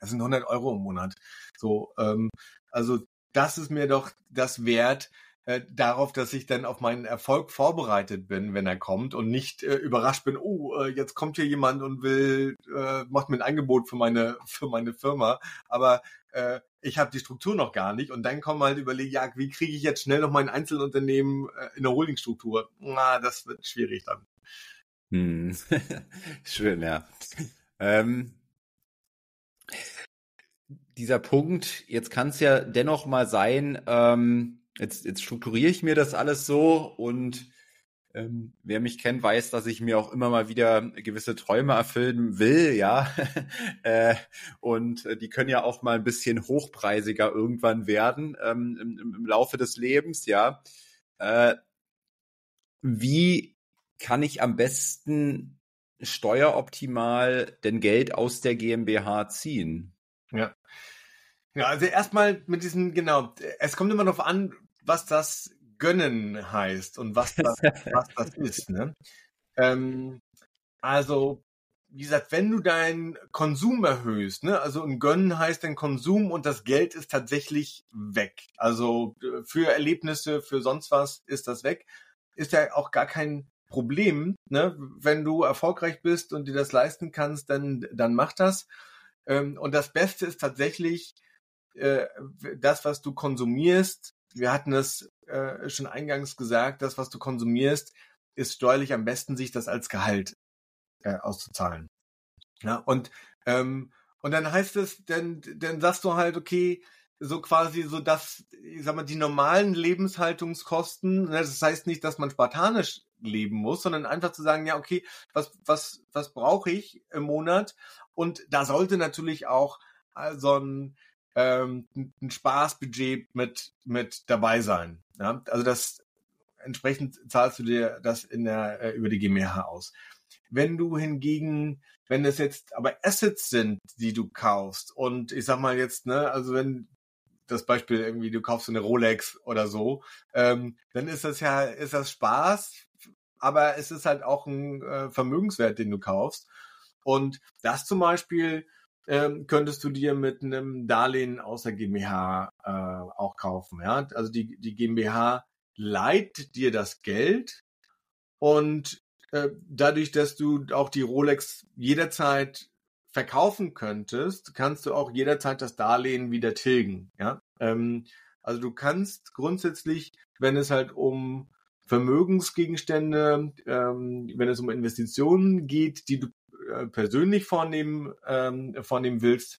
Das sind 100 Euro im Monat. So, ähm, also das ist mir doch das wert, äh, darauf, dass ich dann auf meinen Erfolg vorbereitet bin, wenn er kommt und nicht äh, überrascht bin, oh, äh, jetzt kommt hier jemand und will, äh, macht mir ein Angebot für meine, für meine Firma, aber äh, ich habe die Struktur noch gar nicht und dann kommen halt überlegen, ja, wie kriege ich jetzt schnell noch mein Einzelunternehmen äh, in der Holdingstruktur? Na, das wird schwierig dann. Hm. [laughs] Schön, ja. Ähm, dieser Punkt, jetzt kann es ja dennoch mal sein, ähm, jetzt, jetzt strukturiere ich mir das alles so und ähm, wer mich kennt, weiß, dass ich mir auch immer mal wieder gewisse Träume erfüllen will, ja. [laughs] äh, und die können ja auch mal ein bisschen hochpreisiger irgendwann werden ähm, im, im, Laufe des Lebens, ja. Äh, wie kann ich am besten steueroptimal denn Geld aus der GmbH ziehen? Ja. Ja, also erstmal mit diesen, genau, es kommt immer darauf an, was das gönnen heißt und was das, was das [laughs] ist. Ne? Ähm, also, wie gesagt, wenn du deinen Konsum erhöhst, ne, also ein Gönnen heißt ein Konsum und das Geld ist tatsächlich weg. Also für Erlebnisse, für sonst was ist das weg. Ist ja auch gar kein Problem, ne? Wenn du erfolgreich bist und dir das leisten kannst, dann, dann mach das. Ähm, und das Beste ist tatsächlich, äh, das, was du konsumierst, wir hatten es äh, schon eingangs gesagt, das, was du konsumierst, ist steuerlich am besten, sich das als Gehalt äh, auszuzahlen. Ja, und, ähm, und dann heißt es, dann, dann sagst du halt, okay, so quasi so dass, ich sag mal, die normalen Lebenshaltungskosten, ne, das heißt nicht, dass man spartanisch leben muss, sondern einfach zu sagen, ja, okay, was, was, was brauche ich im Monat? Und da sollte natürlich auch äh, so ein, ähm, ein Spaßbudget mit, mit dabei sein. Ja? Also das entsprechend zahlst du dir das in der, äh, über die GmbH aus. Wenn du hingegen, wenn es jetzt aber Assets sind, die du kaufst und ich sag mal jetzt, ne, also wenn das Beispiel irgendwie, du kaufst eine Rolex oder so, ähm, dann ist das ja, ist das Spaß, aber es ist halt auch ein äh, Vermögenswert, den du kaufst. Und das zum Beispiel ähm, könntest du dir mit einem Darlehen aus der GmbH äh, auch kaufen. Ja? Also die, die GmbH leiht dir das Geld und äh, dadurch, dass du auch die Rolex jederzeit verkaufen könntest, kannst du auch jederzeit das Darlehen wieder tilgen. Ja? Ähm, also du kannst grundsätzlich, wenn es halt um Vermögensgegenstände, ähm, wenn es um Investitionen geht, die du persönlich vornehmen, ähm, vornehmen willst,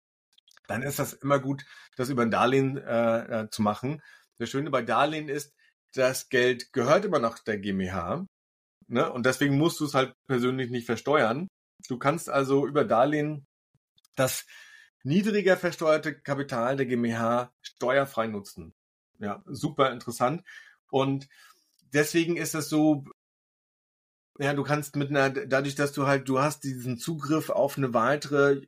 dann ist das immer gut, das über ein Darlehen äh, äh, zu machen. Das Schöne bei Darlehen ist, das Geld gehört immer noch der GmbH. Ne? Und deswegen musst du es halt persönlich nicht versteuern. Du kannst also über Darlehen das niedriger versteuerte Kapital der GmbH steuerfrei nutzen. Ja, super interessant. Und deswegen ist es so, ja, du kannst mit einer, dadurch, dass du halt, du hast diesen Zugriff auf eine weitere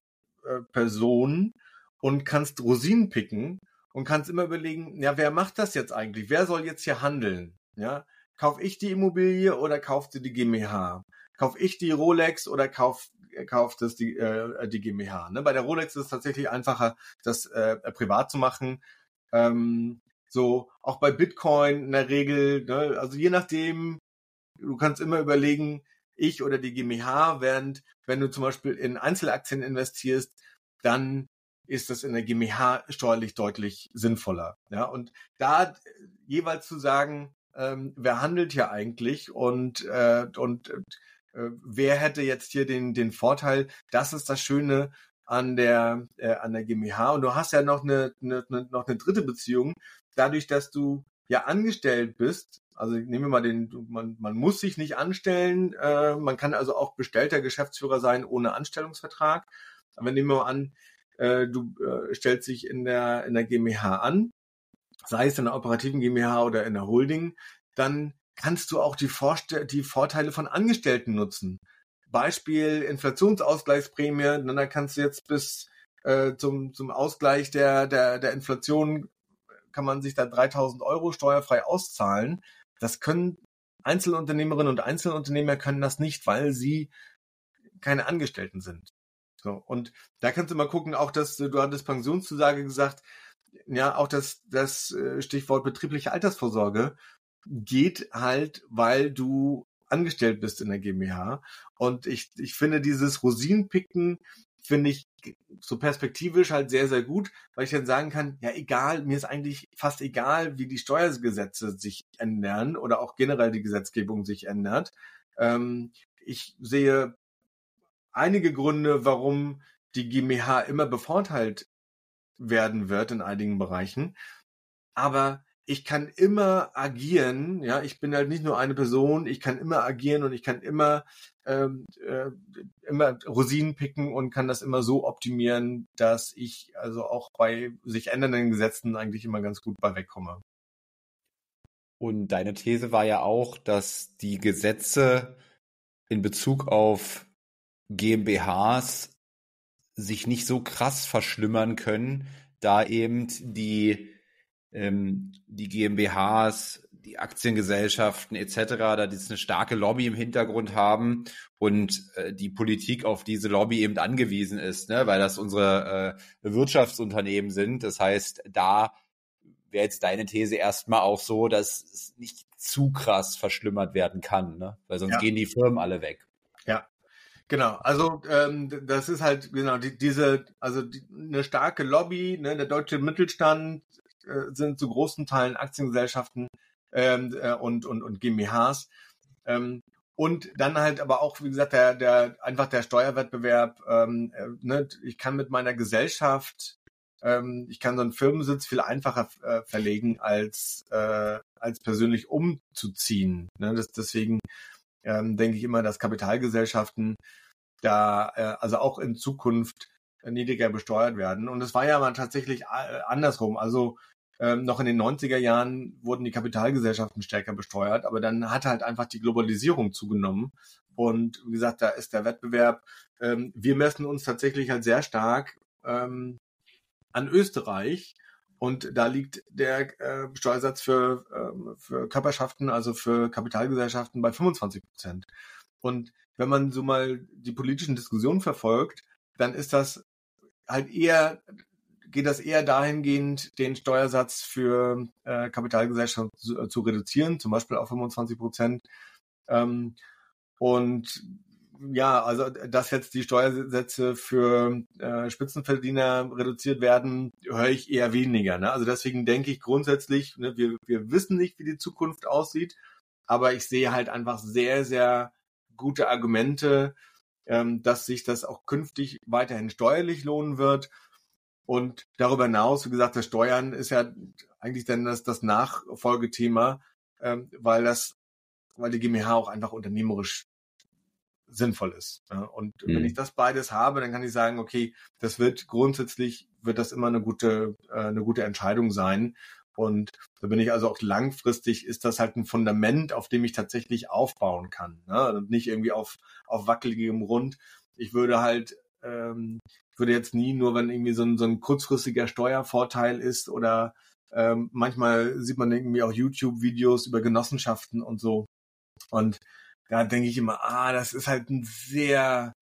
äh, Person und kannst Rosinen picken und kannst immer überlegen, ja, wer macht das jetzt eigentlich? Wer soll jetzt hier handeln? Ja, kauf ich die Immobilie oder kauft sie die GmbH? Kauf ich die Rolex oder kauf, kauft es die, äh, die GmbH? Ne? Bei der Rolex ist es tatsächlich einfacher, das äh, privat zu machen. Ähm, so, auch bei Bitcoin in der Regel, ne? also je nachdem, du kannst immer überlegen, ich oder die GmbH, während wenn du zum Beispiel in Einzelaktien investierst, dann ist das in der GmbH steuerlich deutlich sinnvoller. Ja, und da jeweils zu sagen, ähm, wer handelt hier eigentlich und, äh, und äh, wer hätte jetzt hier den, den Vorteil, das ist das Schöne an der, äh, an der GmbH. Und du hast ja noch eine, eine, noch eine dritte Beziehung, dadurch, dass du ja angestellt bist, also nehmen wir mal den, man, man muss sich nicht anstellen, äh, man kann also auch bestellter Geschäftsführer sein ohne Anstellungsvertrag. Aber nehmen wir mal an, äh, du äh, stellst dich in der, in der GmbH an, sei es in der operativen GmbH oder in der Holding, dann kannst du auch die, Vorste die Vorteile von Angestellten nutzen. Beispiel Inflationsausgleichsprämie, dann kannst du jetzt bis äh, zum, zum Ausgleich der, der, der Inflation kann man sich da 3000 Euro steuerfrei auszahlen. Das können Einzelunternehmerinnen und Einzelunternehmer können das nicht, weil sie keine Angestellten sind. So, und da kannst du mal gucken, auch das, du hattest Pensionszusage gesagt, ja, auch das, das äh, Stichwort betriebliche Altersvorsorge geht halt, weil du angestellt bist in der GmbH. Und ich, ich finde dieses Rosinenpicken, finde ich so perspektivisch halt sehr, sehr gut, weil ich dann sagen kann, ja, egal, mir ist eigentlich fast egal, wie die Steuergesetze sich ändern oder auch generell die Gesetzgebung sich ändert. Ähm, ich sehe einige Gründe, warum die GmbH immer bevorteilt werden wird in einigen Bereichen. Aber ich kann immer agieren, ja, ich bin halt nicht nur eine Person, ich kann immer agieren und ich kann immer ähm, äh, immer Rosinen picken und kann das immer so optimieren, dass ich also auch bei sich ändernden Gesetzen eigentlich immer ganz gut bei wegkomme. Und deine These war ja auch, dass die Gesetze in Bezug auf GmbHs sich nicht so krass verschlimmern können, da eben die, ähm, die GmbHs, die Aktiengesellschaften etc., da die eine starke Lobby im Hintergrund haben und äh, die Politik auf diese Lobby eben angewiesen ist, ne? weil das unsere äh, Wirtschaftsunternehmen sind. Das heißt, da wäre jetzt deine These erstmal auch so, dass es nicht zu krass verschlimmert werden kann, ne? weil sonst ja. gehen die Firmen alle weg. Ja, Genau, also ähm, das ist halt genau die, diese, also die, eine starke Lobby, ne, der deutsche Mittelstand äh, sind zu großen Teilen Aktiengesellschaften ähm, äh, und, und, und GmbHs. Ähm, und dann halt aber auch, wie gesagt, der, der einfach der Steuerwettbewerb. Ähm, äh, ne, ich kann mit meiner Gesellschaft, ähm, ich kann so einen Firmensitz viel einfacher äh, verlegen als äh, als persönlich umzuziehen. Ne? Das, deswegen ähm, denke ich immer, dass Kapitalgesellschaften da äh, also auch in Zukunft niedriger besteuert werden. Und es war ja mal tatsächlich äh, andersrum. Also ähm, noch in den 90er Jahren wurden die Kapitalgesellschaften stärker besteuert, aber dann hat halt einfach die Globalisierung zugenommen. Und wie gesagt, da ist der Wettbewerb. Ähm, wir messen uns tatsächlich halt sehr stark ähm, an Österreich. Und da liegt der äh, Steuersatz für, äh, für Körperschaften, also für Kapitalgesellschaften bei 25 Prozent. Und wenn man so mal die politischen Diskussionen verfolgt, dann ist das halt eher, geht das eher dahingehend, den Steuersatz für äh, Kapitalgesellschaften zu, äh, zu, reduzieren, zum Beispiel auf 25 Prozent. Ähm, und ja, also dass jetzt die Steuersätze für äh, Spitzenverdiener reduziert werden, höre ich eher weniger. Ne? Also deswegen denke ich grundsätzlich, ne, wir, wir wissen nicht, wie die Zukunft aussieht, aber ich sehe halt einfach sehr, sehr gute Argumente, ähm, dass sich das auch künftig weiterhin steuerlich lohnen wird. Und darüber hinaus, wie gesagt, das Steuern ist ja eigentlich dann das, das Nachfolgethema, ähm, weil das, weil die GmbH auch einfach unternehmerisch sinnvoll ist. Ja. Und mhm. wenn ich das beides habe, dann kann ich sagen, okay, das wird grundsätzlich wird das immer eine gute äh, eine gute Entscheidung sein. Und da bin ich also auch langfristig ist das halt ein Fundament, auf dem ich tatsächlich aufbauen kann. Ne? Und nicht irgendwie auf auf wackeligem Grund. Ich würde halt ähm, würde jetzt nie nur, wenn irgendwie so ein, so ein kurzfristiger Steuervorteil ist oder Ähm, manchmal sieht man irgendwie auch YouTube-Videos über Genossenschaften und so. Und da denke ich immer, ah, das ist halt ein sehr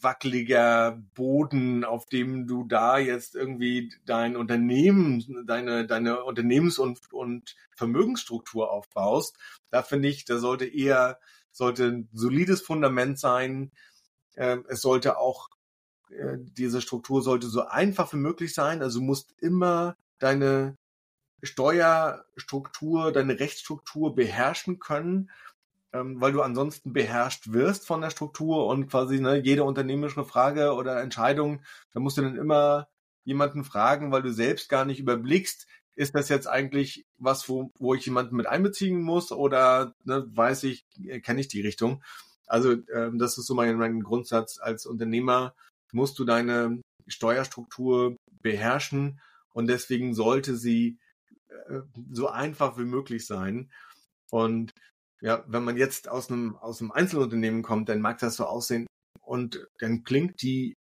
wackeliger Boden, auf dem du da jetzt irgendwie dein Unternehmen, deine, deine Unternehmens- und, und Vermögensstruktur aufbaust. Da finde ich, da sollte eher, sollte ein solides Fundament sein. Ähm, es sollte auch, äh, diese Struktur sollte so einfach wie möglich sein. Also du musst immer deine Steuerstruktur, deine Rechtsstruktur beherrschen können ähm, weil du ansonsten beherrscht wirst von der Struktur und quasi ne, jede unternehmerische Frage oder Entscheidung, da musst du dann immer jemanden fragen, weil du selbst gar nicht überblickst, ist das jetzt eigentlich was, wo, wo ich jemanden mit einbeziehen muss oder ne, weiß ich, äh, kenne ich die Richtung. Also ähm, das ist so mein, mein Grundsatz. Als Unternehmer musst du deine Steuerstruktur beherrschen und deswegen sollte sie äh, so einfach wie möglich sein. Und ja, wenn man jetzt aus einem, aus einem Einzelunternehmen kommt, dann mag das so aussehen und dann klingt die,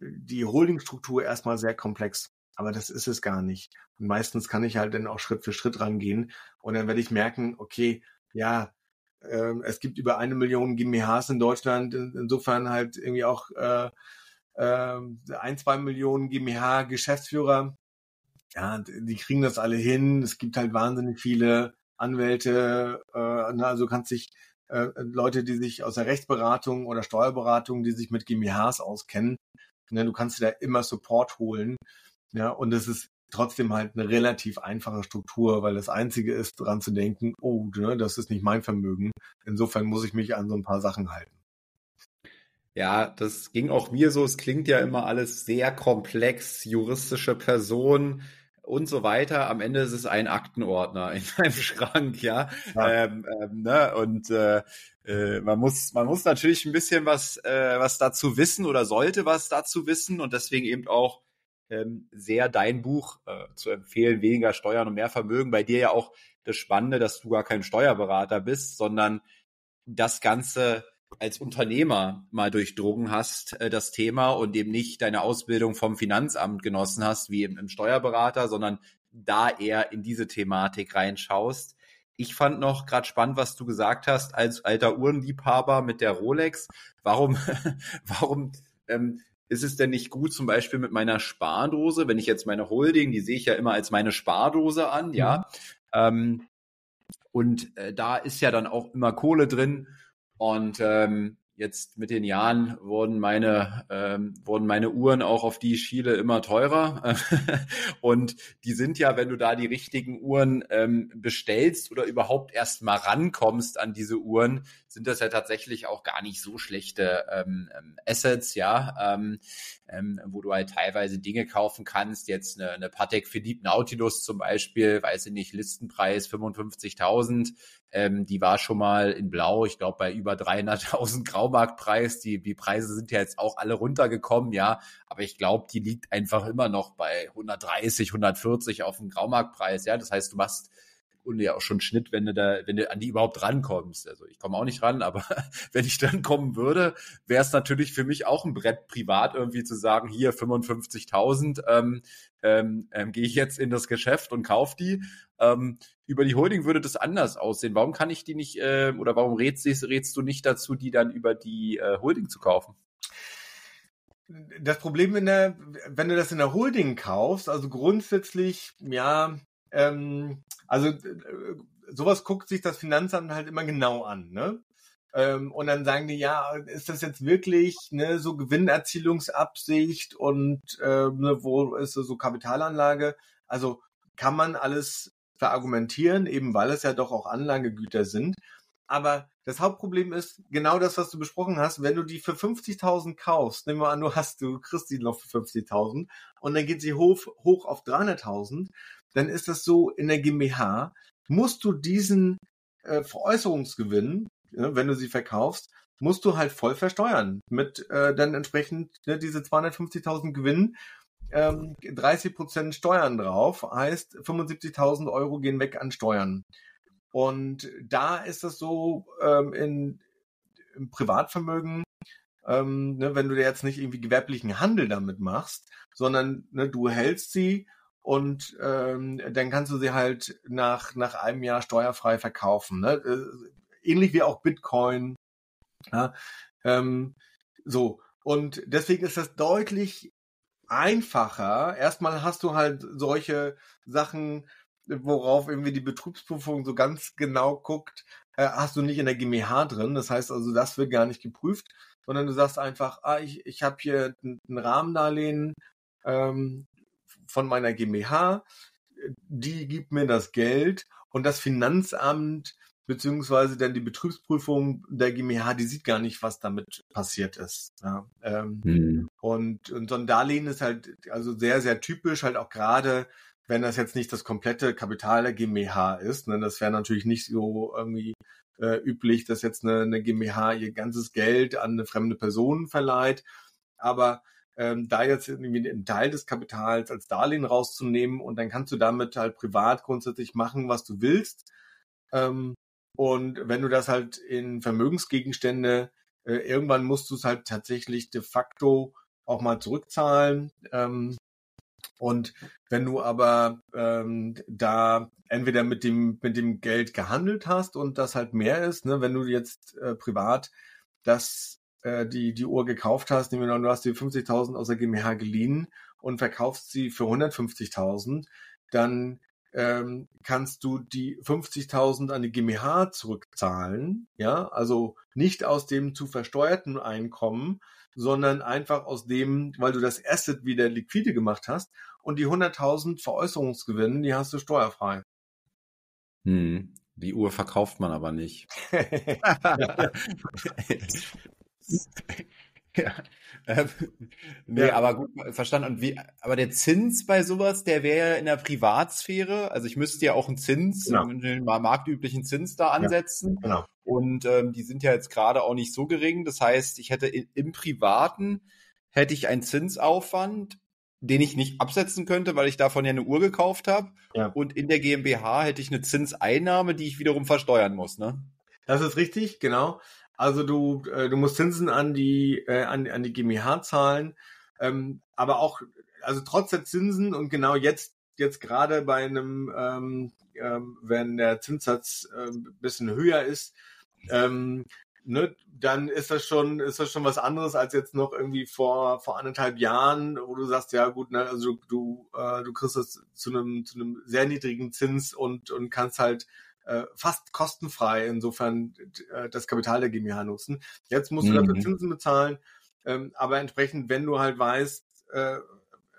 die Holdingstruktur erstmal sehr komplex. Aber das ist es gar nicht. Und meistens kann ich halt dann auch Schritt für Schritt rangehen und dann werde ich merken, okay, ja, äh, es gibt über eine Million GmbHs in Deutschland, insofern halt irgendwie auch äh, äh, ein, zwei Millionen GmbH-Geschäftsführer. Ja, die kriegen das alle hin. Es gibt halt wahnsinnig viele Anwälte, äh, also du kannst dich äh, Leute, die sich aus der Rechtsberatung oder Steuerberatung, die sich mit GmbHs auskennen, ne, du kannst dir da immer Support holen. Ja, und es ist trotzdem halt eine relativ einfache Struktur, weil das Einzige ist, dran zu denken, oh, ne, das ist nicht mein Vermögen. Insofern muss ich mich an so ein paar Sachen halten. Ja, das ging auch mir so. Es klingt ja immer alles sehr komplex, juristische Personen, und so weiter. Am Ende ist es ein Aktenordner in [laughs] einem Schrank, ja. ja. Ähm, ähm, ne? Und äh, äh, man muss, man muss natürlich ein bisschen was, äh, was dazu wissen oder sollte was dazu wissen und deswegen eben auch ähm, sehr dein Buch äh, zu empfehlen, weniger Steuern und mehr Vermögen. Bei dir ja auch das Spannende, dass du gar kein Steuerberater bist, sondern das Ganze als Unternehmer mal durchdrungen hast, äh, das Thema und eben nicht deine Ausbildung vom Finanzamt genossen hast, wie im, im Steuerberater, sondern da eher in diese Thematik reinschaust. Ich fand noch gerade spannend, was du gesagt hast, als alter Uhrenliebhaber mit der Rolex. Warum, [laughs] warum ähm, ist es denn nicht gut, zum Beispiel mit meiner Spardose, wenn ich jetzt meine Holding, die sehe ich ja immer als meine Spardose an, ja. Mhm. Ähm, und äh, da ist ja dann auch immer Kohle drin und ähm, jetzt mit den Jahren wurden meine, ähm, wurden meine Uhren auch auf die Schiele immer teurer. [laughs] und die sind ja, wenn du da die richtigen Uhren ähm, bestellst oder überhaupt erst mal rankommst an diese Uhren, sind das ja tatsächlich auch gar nicht so schlechte ähm, ähm Assets, ja, ähm, ähm, wo du halt teilweise Dinge kaufen kannst. Jetzt eine, eine Patek Philippe Nautilus zum Beispiel, weiß ich nicht, Listenpreis 55.000 ähm, die war schon mal in Blau, ich glaube bei über 300.000 Graumarktpreis. Die, die Preise sind ja jetzt auch alle runtergekommen, ja. Aber ich glaube, die liegt einfach immer noch bei 130, 140 auf dem Graumarktpreis, ja. Das heißt, du machst und ja auch schon Schnitt, wenn du da, wenn du an die überhaupt rankommst. Also ich komme auch nicht ran, aber [laughs] wenn ich dann kommen würde, wäre es natürlich für mich auch ein Brett privat irgendwie zu sagen, hier 55.000 ähm, ähm, ähm, gehe ich jetzt in das Geschäft und kaufe die. Ähm, über die Holding würde das anders aussehen. Warum kann ich die nicht äh, oder warum rätst, rätst du nicht dazu, die dann über die äh, Holding zu kaufen? Das Problem in der, wenn du das in der Holding kaufst, also grundsätzlich, ja, ähm, also äh, sowas guckt sich das Finanzamt halt immer genau an, ne? Ähm, und dann sagen die, ja, ist das jetzt wirklich ne, so Gewinnerzielungsabsicht und äh, ne, wo ist so Kapitalanlage? Also kann man alles verargumentieren, eben weil es ja doch auch Anlagegüter sind. Aber das Hauptproblem ist genau das, was du besprochen hast. Wenn du die für 50.000 kaufst, nehmen wir an, du hast, du kriegst die noch für 50.000 und dann geht sie hoch, hoch auf 300.000, dann ist das so, in der GmbH musst du diesen äh, Veräußerungsgewinn, ja, wenn du sie verkaufst, musst du halt voll versteuern. Mit äh, dann entsprechend ne, diese 250.000 Gewinn, ähm, 30 Prozent Steuern drauf, heißt 75.000 Euro gehen weg an Steuern. Und da ist es so ähm, in, im Privatvermögen, ähm, ne, wenn du jetzt nicht irgendwie gewerblichen Handel damit machst, sondern ne, du hältst sie und ähm, dann kannst du sie halt nach, nach einem Jahr steuerfrei verkaufen. Ne? Äh, ähnlich wie auch Bitcoin. Ja? Ähm, so. Und deswegen ist das deutlich einfacher. Erstmal hast du halt solche Sachen, worauf irgendwie die Betriebsprüfung so ganz genau guckt, äh, hast du nicht in der GmbH drin. Das heißt also, das wird gar nicht geprüft, sondern du sagst einfach, ah, ich, ich habe hier ein Rahmendarlehen ähm, von meiner GmbH, die gibt mir das Geld und das Finanzamt beziehungsweise dann die Betriebsprüfung der GmbH, die sieht gar nicht, was damit passiert ist. Ja, ähm, hm. und, und so ein Darlehen ist halt also sehr, sehr typisch, halt auch gerade, wenn das jetzt nicht das komplette Kapital der GmbH ist. Ne, das wäre natürlich nicht so irgendwie äh, üblich, dass jetzt eine, eine GmbH ihr ganzes Geld an eine fremde Person verleiht. Aber ähm, da jetzt irgendwie einen Teil des Kapitals als Darlehen rauszunehmen und dann kannst du damit halt privat grundsätzlich machen, was du willst. Ähm, und wenn du das halt in Vermögensgegenstände, äh, irgendwann musst du es halt tatsächlich de facto auch mal zurückzahlen. Ähm, und wenn du aber ähm, da entweder mit dem mit dem Geld gehandelt hast und das halt mehr ist, ne, wenn du jetzt äh, privat das äh, die die Uhr gekauft hast, nehmen wir an, du hast die 50.000 aus der GmbH geliehen und verkaufst sie für 150.000, dann ähm, kannst du die 50.000 an die GmbH zurückzahlen, ja, also nicht aus dem zu versteuerten Einkommen, sondern einfach aus dem, weil du das Asset wieder liquide gemacht hast und die 100.000 Veräußerungsgewinn, die hast du steuerfrei. Hm. Die Uhr verkauft man aber nicht. [laughs] [laughs] [laughs] ja. Ähm, nee, ja. aber gut verstanden. Und wie, aber der Zins bei sowas, der wäre ja in der Privatsphäre. Also ich müsste ja auch einen Zins, genau. einen marktüblichen Zins da ansetzen. Ja, genau. Und ähm, die sind ja jetzt gerade auch nicht so gering. Das heißt, ich hätte im Privaten hätte ich einen Zinsaufwand, den ich nicht absetzen könnte, weil ich davon ja eine Uhr gekauft habe. Ja. Und in der GmbH hätte ich eine Zinseinnahme, die ich wiederum versteuern muss, ne? Das ist richtig, genau. Also du, äh, du musst Zinsen an die, äh, an, an die GmbH zahlen, ähm, aber auch, also trotz der Zinsen und genau jetzt, jetzt gerade bei einem, ähm, ähm, wenn der Zinssatz äh, bisschen höher ist, ne, dann ist das schon, ist das schon was anderes als jetzt noch irgendwie vor, vor anderthalb Jahren, wo du sagst, ja gut, ne, also du, äh, du kriegst das zu einem, zu einem sehr niedrigen Zins und, und kannst halt äh, fast kostenfrei insofern äh, das Kapital der GmbH nutzen. Jetzt musst du mhm. dafür Zinsen bezahlen, ähm, aber entsprechend, wenn du halt weißt, äh,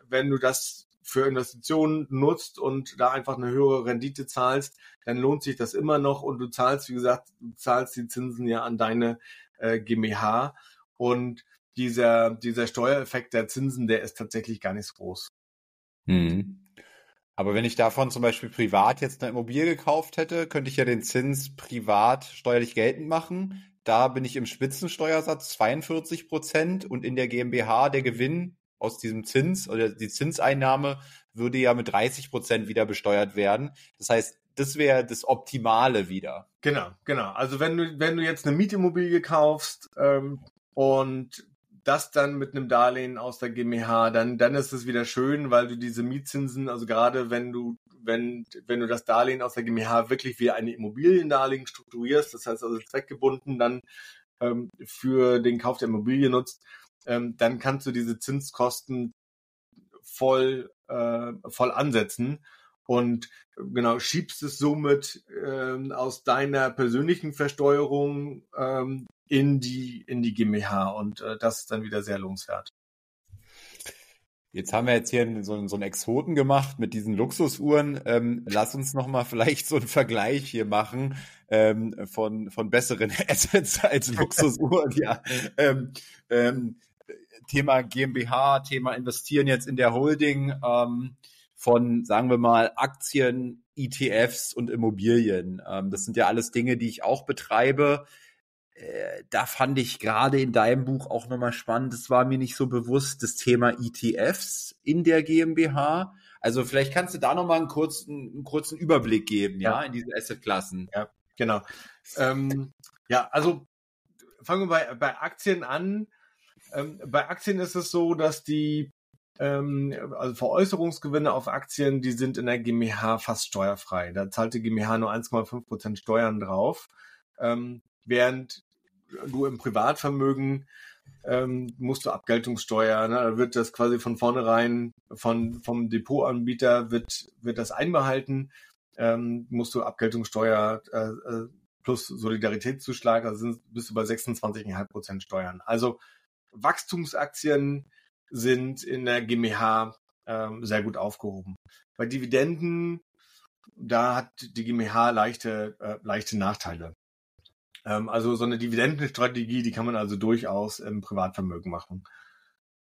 wenn du das für Investitionen nutzt und da einfach eine höhere Rendite zahlst, dann lohnt sich das immer noch und du zahlst, wie gesagt, du zahlst die Zinsen ja an deine äh, GmbH und dieser, dieser Steuereffekt der Zinsen, der ist tatsächlich gar nicht so groß. Mhm. Aber wenn ich davon zum Beispiel privat jetzt eine Immobilie gekauft hätte, könnte ich ja den Zins privat steuerlich geltend machen. Da bin ich im Spitzensteuersatz 42 Prozent und in der GmbH der Gewinn aus diesem Zins oder die Zinseinnahme würde ja mit 30 Prozent wieder besteuert werden. Das heißt, das wäre das Optimale wieder. Genau, genau. Also wenn du, wenn du jetzt eine Mietimmobilie kaufst ähm, und das dann mit einem Darlehen aus der GmbH, dann, dann ist es wieder schön, weil du diese Mietzinsen, also gerade wenn du, wenn, wenn du das Darlehen aus der GmbH wirklich wie eine Immobiliendarlehen strukturierst, das heißt also zweckgebunden dann ähm, für den Kauf der Immobilie nutzt, ähm, dann kannst du diese Zinskosten voll, äh, voll ansetzen und genau schiebst es somit ähm, aus deiner persönlichen Versteuerung ähm, in die, in die GmbH und äh, das ist dann wieder sehr lohnenswert. Jetzt haben wir jetzt hier so, so einen Exoten gemacht mit diesen Luxusuhren. Ähm, lass uns noch mal vielleicht so einen Vergleich hier machen ähm, von, von besseren [laughs] Assets als Luxusuhren. ja. Ähm, ähm, Thema GmbH, Thema Investieren jetzt in der Holding ähm, von, sagen wir mal, Aktien, ETFs und Immobilien. Ähm, das sind ja alles Dinge, die ich auch betreibe. Äh, da fand ich gerade in deinem Buch auch nochmal spannend, es war mir nicht so bewusst, das Thema ETFs in der GmbH. Also vielleicht kannst du da nochmal einen kurzen, einen kurzen Überblick geben, ja, ja in diese Assetklassen. Ja, genau. Ähm, ja, also fangen wir bei, bei Aktien an. Ähm, bei Aktien ist es so, dass die ähm, also Veräußerungsgewinne auf Aktien, die sind in der GmbH fast steuerfrei. Da zahlt die GmbH nur 1,5 Prozent Steuern drauf, ähm, während du im Privatvermögen ähm, musst du Abgeltungssteuer, ne? da wird das quasi von vornherein von, vom Depotanbieter wird, wird das einbehalten, ähm, musst du Abgeltungssteuer äh, äh plus Solidaritätszuschlag, also sind, bist du bei 26,5 Prozent Steuern. Also Wachstumsaktien sind in der GmbH ähm, sehr gut aufgehoben. Bei Dividenden, da hat die GmbH leichte, äh, leichte Nachteile. Ähm, also so eine Dividendenstrategie, die kann man also durchaus im Privatvermögen machen.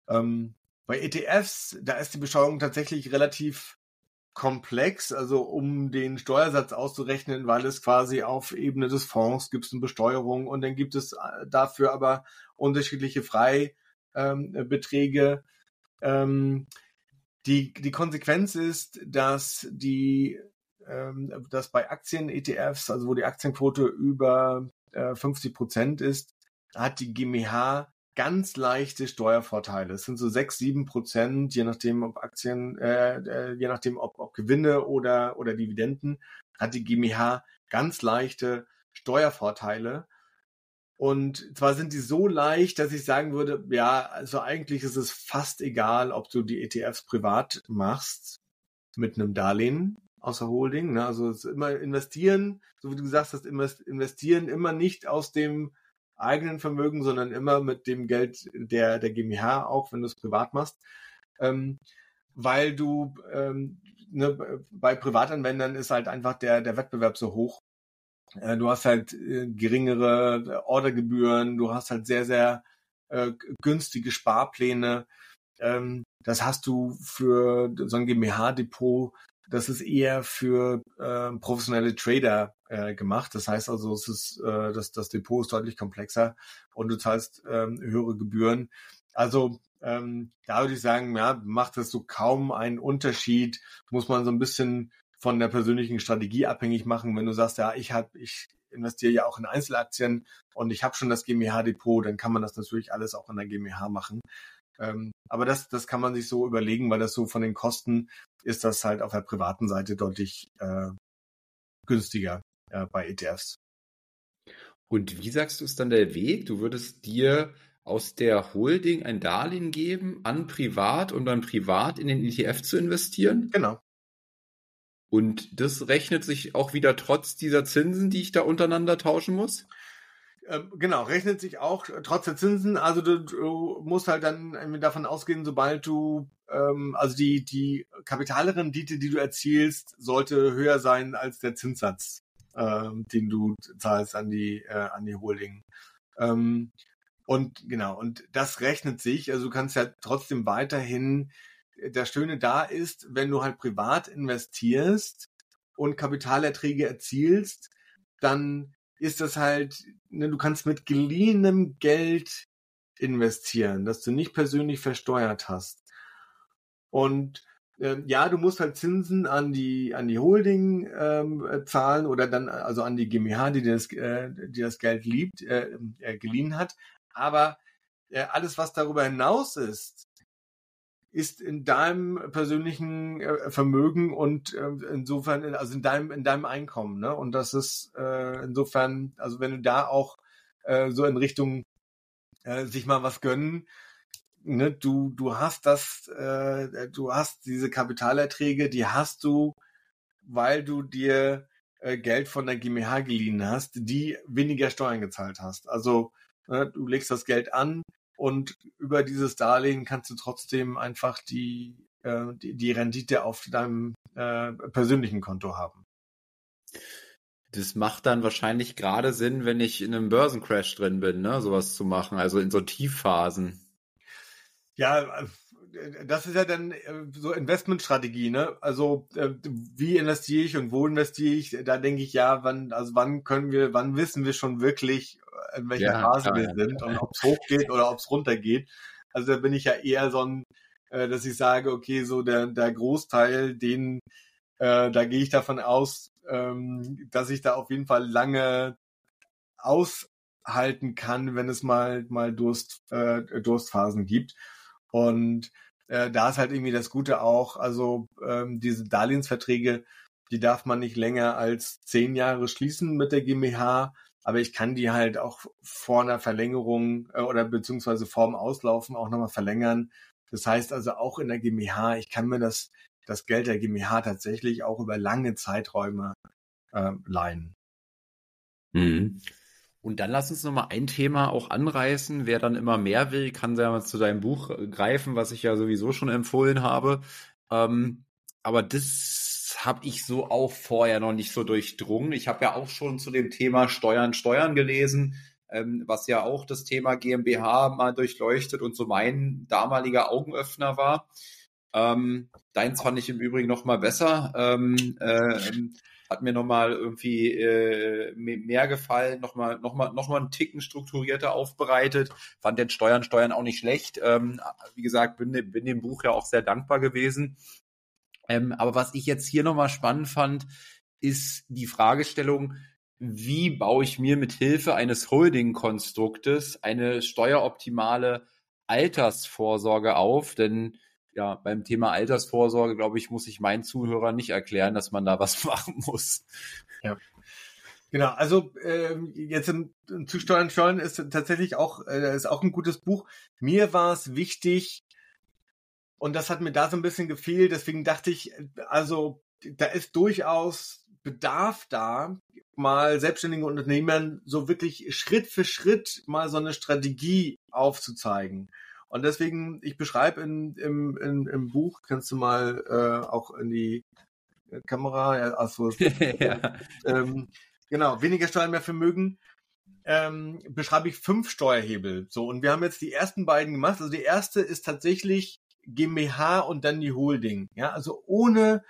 Ähm, bei ETFs, da ist die Besteuerung tatsächlich relativ komplex, also um den Steuersatz auszurechnen, weil es quasi auf Ebene des Fonds gibt es eine Besteuerung und dann gibt es äh, dafür aber unterschiedliche Freibeträge. Ähm, die, die Konsequenz ist, dass die ähm, dass bei Aktien-ETFs, also wo die Aktienquote über äh, 50 Prozent ist, hat die GmbH ganz leichte Steuervorteile. Es sind so sechs, sieben Prozent, je nachdem, ob Aktien, äh, äh, je nachdem, ob, ob Gewinne oder, oder Dividenden, hat die GmbH ganz leichte Steuervorteile. Und zwar sind die so leicht, dass ich sagen würde, ja, also eigentlich ist es fast egal, ob du die ETFs privat machst mit einem Darlehen aus der Holding. Ne? Also immer investieren, so wie du gesagt hast, investieren immer nicht aus dem eigenen Vermögen, sondern immer mit dem Geld der, der GmbH, auch wenn du es privat machst. Ähm, weil du ähm, ne, bei Privatanwendern ist halt einfach der, der Wettbewerb so hoch. Äh, du hast halt äh, geringere Ordergebühren, du hast halt sehr, sehr äh, günstige Sparpläne. Ähm, das hast du für so ein GmbH-Depot das ist eher für äh, professionelle Trader äh, gemacht. Das heißt also, es ist, äh, das, das Depot ist deutlich komplexer und du zahlst ähm, höhere Gebühren. Also ähm, da würde ich sagen, ja, macht das so kaum einen Unterschied. Muss man so ein bisschen von der persönlichen Strategie abhängig machen. Wenn du sagst, ja, ich habe, ich investiere ja auch in Einzelaktien und ich habe schon das GmbH-Depot, dann kann man das natürlich alles auch in der GmbH machen. Ähm, aber das, das kann man sich so überlegen, weil das so von den Kosten ist das halt auf der privaten Seite deutlich äh, günstiger äh, bei ETFs. Und wie sagst du es dann der Weg? Du würdest dir aus der Holding ein Darlehen geben an Privat und dann privat in den ETF zu investieren? Genau. Und das rechnet sich auch wieder trotz dieser Zinsen, die ich da untereinander tauschen muss? Ähm, genau, rechnet sich auch trotz der Zinsen. Also du, du musst halt dann davon ausgehen, sobald du, ähm, also die, die Kapitalrendite, die du erzielst, sollte höher sein als der Zinssatz, ähm, den du zahlst an die, äh, an die Holding. Ähm, und genau, und das rechnet sich. Also du kannst ja trotzdem weiterhin, das Schöne da ist, wenn du halt privat investierst und Kapitalerträge erzielst, dann ist das halt, ne, du kannst mit geliehenem Geld investieren, das du nicht persönlich versteuert hast. Und äh, ja, du musst halt Zinsen an die an die Holding ähm, zahlen oder dann also an die GmbH, die das äh, die das Geld liebt, äh, äh, geliehen hat. Aber äh, alles, was darüber hinaus ist, ist in deinem persönlichen äh, Vermögen und äh, insofern, also in deinem, in deinem Einkommen, ne? Und das ist äh, insofern, also wenn du da auch so in Richtung sich mal was gönnen, ne, du, du hast das, du hast diese Kapitalerträge, die hast du, weil du dir Geld von der GmbH geliehen hast, die weniger Steuern gezahlt hast. Also ne, du legst das Geld an, und über dieses Darlehen kannst du trotzdem einfach die, äh, die, die Rendite auf deinem äh, persönlichen Konto haben. Das macht dann wahrscheinlich gerade Sinn, wenn ich in einem Börsencrash drin bin, ne, sowas zu machen, also in so Tiefphasen. Ja, äh, das ist ja dann äh, so Investmentstrategie, ne? Also äh, wie investiere ich und wo investiere ich? Da denke ich ja, wann, also wann können wir, wann wissen wir schon wirklich, in welcher ja, Phase klar, wir sind ja. und ob es [laughs] hochgeht oder ob es runtergeht. Also da bin ich ja eher so ein, äh, dass ich sage, okay, so der, der Großteil, den, äh, da gehe ich davon aus, ähm, dass ich da auf jeden Fall lange aushalten kann, wenn es mal mal Durst, äh, Durstphasen gibt. Und äh, da ist halt irgendwie das Gute auch, also ähm, diese Darlehensverträge, die darf man nicht länger als zehn Jahre schließen mit der GmbH, aber ich kann die halt auch vor einer Verlängerung äh, oder beziehungsweise vorm Auslaufen auch nochmal verlängern. Das heißt also auch in der GmbH, ich kann mir das, das Geld der GmbH tatsächlich auch über lange Zeiträume äh, leihen. Mhm. Und dann lass uns noch mal ein Thema auch anreißen. Wer dann immer mehr will, kann ja mal zu deinem Buch äh, greifen, was ich ja sowieso schon empfohlen habe. Ähm, aber das habe ich so auch vorher noch nicht so durchdrungen. Ich habe ja auch schon zu dem Thema Steuern, Steuern gelesen, ähm, was ja auch das Thema GmbH mal durchleuchtet und so mein damaliger Augenöffner war. Ähm, deins fand ich im Übrigen noch mal besser. Ähm, äh, hat mir nochmal irgendwie äh, mehr gefallen, nochmal noch mal, noch mal einen Ticken strukturierter aufbereitet. Fand den Steuern, Steuern auch nicht schlecht. Ähm, wie gesagt, bin, bin dem Buch ja auch sehr dankbar gewesen. Ähm, aber was ich jetzt hier nochmal spannend fand, ist die Fragestellung, wie baue ich mir mit Hilfe eines Holding-Konstruktes eine steueroptimale Altersvorsorge auf? Denn ja, beim Thema Altersvorsorge, glaube ich, muss ich meinen Zuhörern nicht erklären, dass man da was [laughs] machen muss. Ja. Genau, also äh, jetzt im, zu Steuern Steuern ist tatsächlich auch äh, ist auch ein gutes Buch. Mir war es wichtig und das hat mir da so ein bisschen gefehlt. Deswegen dachte ich, also da ist durchaus Bedarf da, mal selbstständigen Unternehmern so wirklich Schritt für Schritt mal so eine Strategie aufzuzeigen. Und deswegen, ich beschreibe in, im, in, im Buch, kannst du mal äh, auch in die Kamera, ja, also, [laughs] ja. Ähm, genau, weniger Steuern, mehr Vermögen, ähm, beschreibe ich fünf Steuerhebel. So, und wir haben jetzt die ersten beiden gemacht. Also die erste ist tatsächlich GmbH und dann die Holding. Ja, also ohne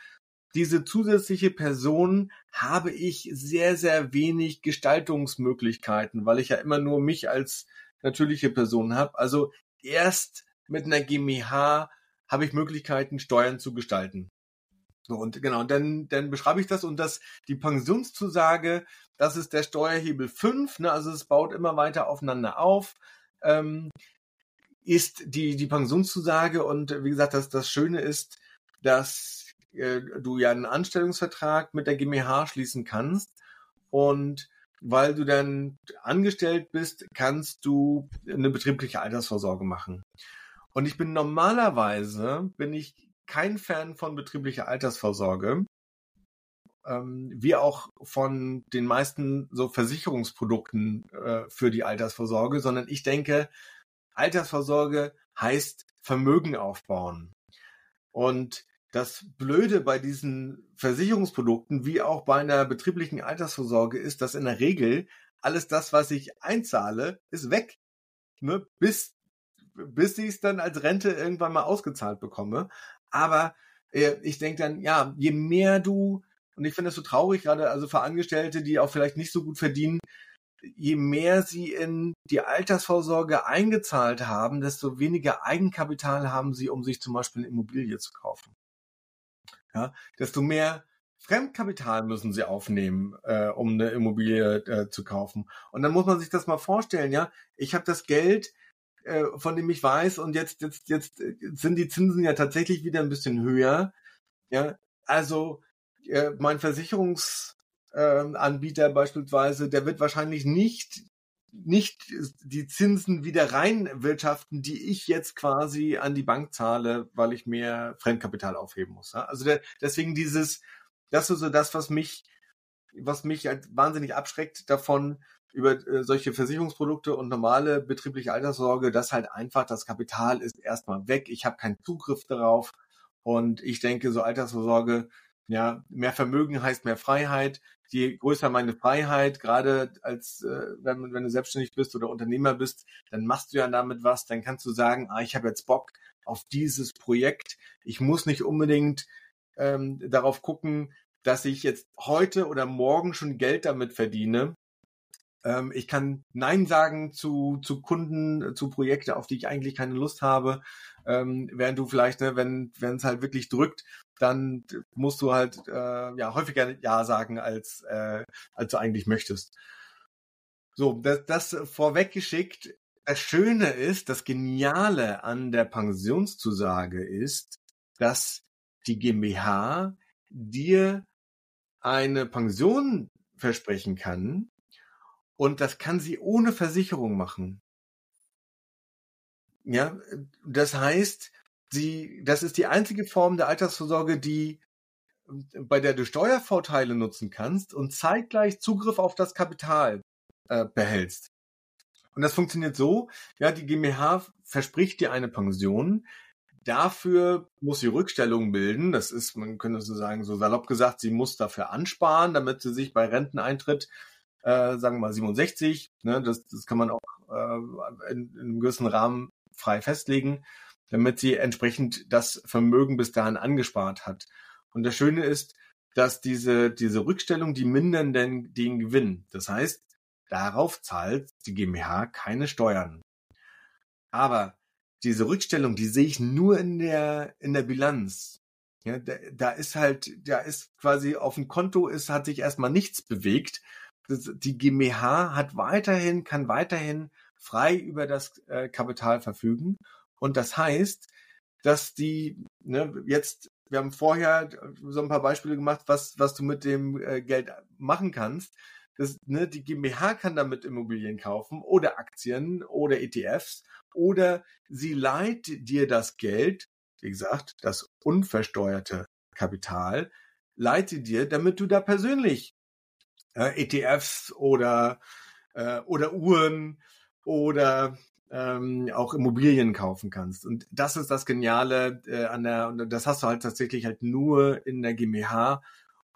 diese zusätzliche Person habe ich sehr, sehr wenig Gestaltungsmöglichkeiten, weil ich ja immer nur mich als natürliche Person habe. Also erst mit einer GmbH habe ich Möglichkeiten, Steuern zu gestalten. So, und genau, dann, dann beschreibe ich das und das, die Pensionszusage, das ist der Steuerhebel 5, ne, also es baut immer weiter aufeinander auf, ähm, ist die, die Pensionszusage und wie gesagt, das, das Schöne ist, dass äh, du ja einen Anstellungsvertrag mit der GmbH schließen kannst und weil du dann angestellt bist, kannst du eine betriebliche Altersvorsorge machen. Und ich bin normalerweise, bin ich kein Fan von betrieblicher Altersvorsorge, ähm, wie auch von den meisten so Versicherungsprodukten äh, für die Altersvorsorge, sondern ich denke, Altersvorsorge heißt Vermögen aufbauen. Und das Blöde bei diesen Versicherungsprodukten wie auch bei einer betrieblichen Altersvorsorge ist, dass in der Regel alles das, was ich einzahle, ist weg. Ne? Bis, bis ich es dann als Rente irgendwann mal ausgezahlt bekomme. Aber äh, ich denke dann, ja, je mehr du, und ich finde das so traurig, gerade also für Angestellte, die auch vielleicht nicht so gut verdienen, je mehr sie in die Altersvorsorge eingezahlt haben, desto weniger Eigenkapital haben sie, um sich zum Beispiel eine Immobilie zu kaufen ja, desto mehr Fremdkapital müssen sie aufnehmen, äh, um eine Immobilie äh, zu kaufen. Und dann muss man sich das mal vorstellen, ja, ich habe das Geld, äh, von dem ich weiß, und jetzt, jetzt, jetzt sind die Zinsen ja tatsächlich wieder ein bisschen höher. Ja, also äh, mein Versicherungsanbieter äh, beispielsweise, der wird wahrscheinlich nicht nicht die Zinsen wieder reinwirtschaften, die ich jetzt quasi an die Bank zahle, weil ich mehr Fremdkapital aufheben muss. Also der, deswegen dieses, das ist so das, was mich, was mich halt wahnsinnig abschreckt davon, über äh, solche Versicherungsprodukte und normale betriebliche Alterssorge, dass halt einfach das Kapital ist erstmal weg. Ich habe keinen Zugriff darauf. Und ich denke, so Altersvorsorge, ja, mehr Vermögen heißt mehr Freiheit je größer meine Freiheit, gerade als äh, wenn, wenn du selbstständig bist oder Unternehmer bist, dann machst du ja damit was, dann kannst du sagen, ah, ich habe jetzt Bock auf dieses Projekt. Ich muss nicht unbedingt ähm, darauf gucken, dass ich jetzt heute oder morgen schon Geld damit verdiene. Ähm, ich kann Nein sagen zu, zu Kunden, zu Projekte, auf die ich eigentlich keine Lust habe. Ähm, während du vielleicht, ne, wenn wenn es halt wirklich drückt, dann musst du halt äh, ja häufiger Ja sagen, als, äh, als du eigentlich möchtest. So, das, das vorweggeschickt. das Schöne ist, das Geniale an der Pensionszusage ist, dass die GmbH dir eine Pension versprechen kann und das kann sie ohne Versicherung machen. Ja, das heißt, sie, das ist die einzige Form der Altersvorsorge, die bei der du Steuervorteile nutzen kannst und zeitgleich Zugriff auf das Kapital äh, behältst. Und das funktioniert so, ja, die GmbH verspricht dir eine Pension. Dafür muss sie Rückstellungen bilden. Das ist, man könnte so sagen, so salopp gesagt, sie muss dafür ansparen, damit sie sich bei Renteneintritt, äh, sagen wir mal 67, ne, das, das kann man auch äh, in, in einem gewissen Rahmen frei festlegen, damit sie entsprechend das Vermögen bis dahin angespart hat. Und das Schöne ist, dass diese, diese Rückstellung, die mindern den, den Gewinn. Das heißt, Darauf zahlt die GmbH keine Steuern. Aber diese Rückstellung, die sehe ich nur in der, in der Bilanz. Ja, da, da ist halt, da ist quasi auf dem Konto ist, hat sich erstmal nichts bewegt. Die GmbH hat weiterhin, kann weiterhin frei über das äh, Kapital verfügen. Und das heißt, dass die, ne, jetzt, wir haben vorher so ein paar Beispiele gemacht, was, was du mit dem äh, Geld machen kannst. Das, ne, die GmbH kann damit Immobilien kaufen oder Aktien oder ETFs oder sie leiht dir das Geld, wie gesagt, das unversteuerte Kapital, leite dir, damit du da persönlich äh, ETFs oder äh, oder Uhren oder ähm, auch Immobilien kaufen kannst. Und das ist das Geniale äh, an der, und das hast du halt tatsächlich halt nur in der GmbH.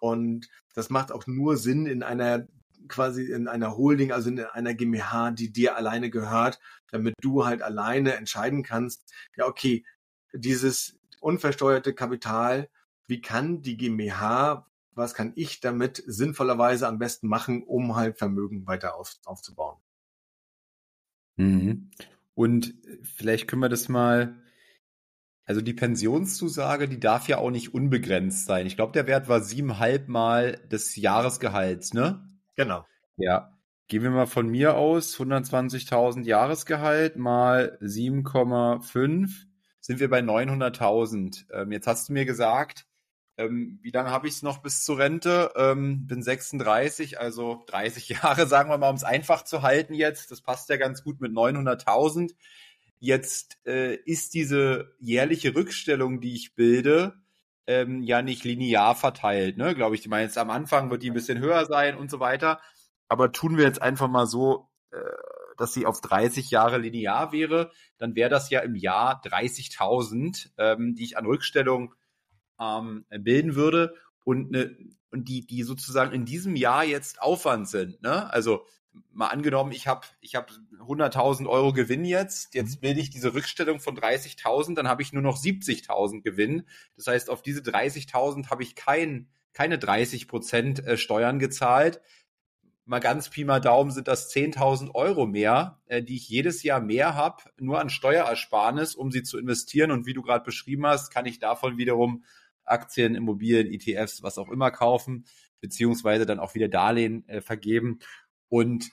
Und das macht auch nur Sinn in einer quasi in einer Holding, also in einer GmbH, die dir alleine gehört, damit du halt alleine entscheiden kannst, ja, okay, dieses unversteuerte Kapital, wie kann die GmbH, was kann ich damit sinnvollerweise am besten machen, um halt Vermögen weiter auf, aufzubauen? Mhm. Und vielleicht können wir das mal, also die Pensionszusage, die darf ja auch nicht unbegrenzt sein. Ich glaube, der Wert war siebeneinhalb Mal des Jahresgehalts, ne? Genau. Ja. Gehen wir mal von mir aus, 120.000 Jahresgehalt mal 7,5 sind wir bei 900.000. Ähm, jetzt hast du mir gesagt, ähm, wie lange habe ich es noch bis zur Rente? Ähm, bin 36, also 30 [laughs] Jahre, sagen wir mal, um es einfach zu halten jetzt. Das passt ja ganz gut mit 900.000. Jetzt äh, ist diese jährliche Rückstellung, die ich bilde, ähm, ja nicht linear verteilt, ne? Glaube ich. Ich meine, jetzt am Anfang wird die ein bisschen höher sein und so weiter. Aber tun wir jetzt einfach mal so, äh, dass sie auf 30 Jahre linear wäre, dann wäre das ja im Jahr 30.000, ähm, die ich an Rückstellung ähm, bilden würde und ne, und die die sozusagen in diesem Jahr jetzt Aufwand sind. Ne? Also mal angenommen, ich habe ich hab 100.000 Euro Gewinn jetzt, jetzt mhm. bilde ich diese Rückstellung von 30.000, dann habe ich nur noch 70.000 Gewinn. Das heißt, auf diese 30.000 habe ich kein, keine 30 Prozent äh, Steuern gezahlt. Mal ganz Pi mal Daumen sind das 10.000 Euro mehr, äh, die ich jedes Jahr mehr habe, nur an Steuerersparnis, um sie zu investieren. Und wie du gerade beschrieben hast, kann ich davon wiederum Aktien, Immobilien, ETFs, was auch immer kaufen, beziehungsweise dann auch wieder Darlehen äh, vergeben. Und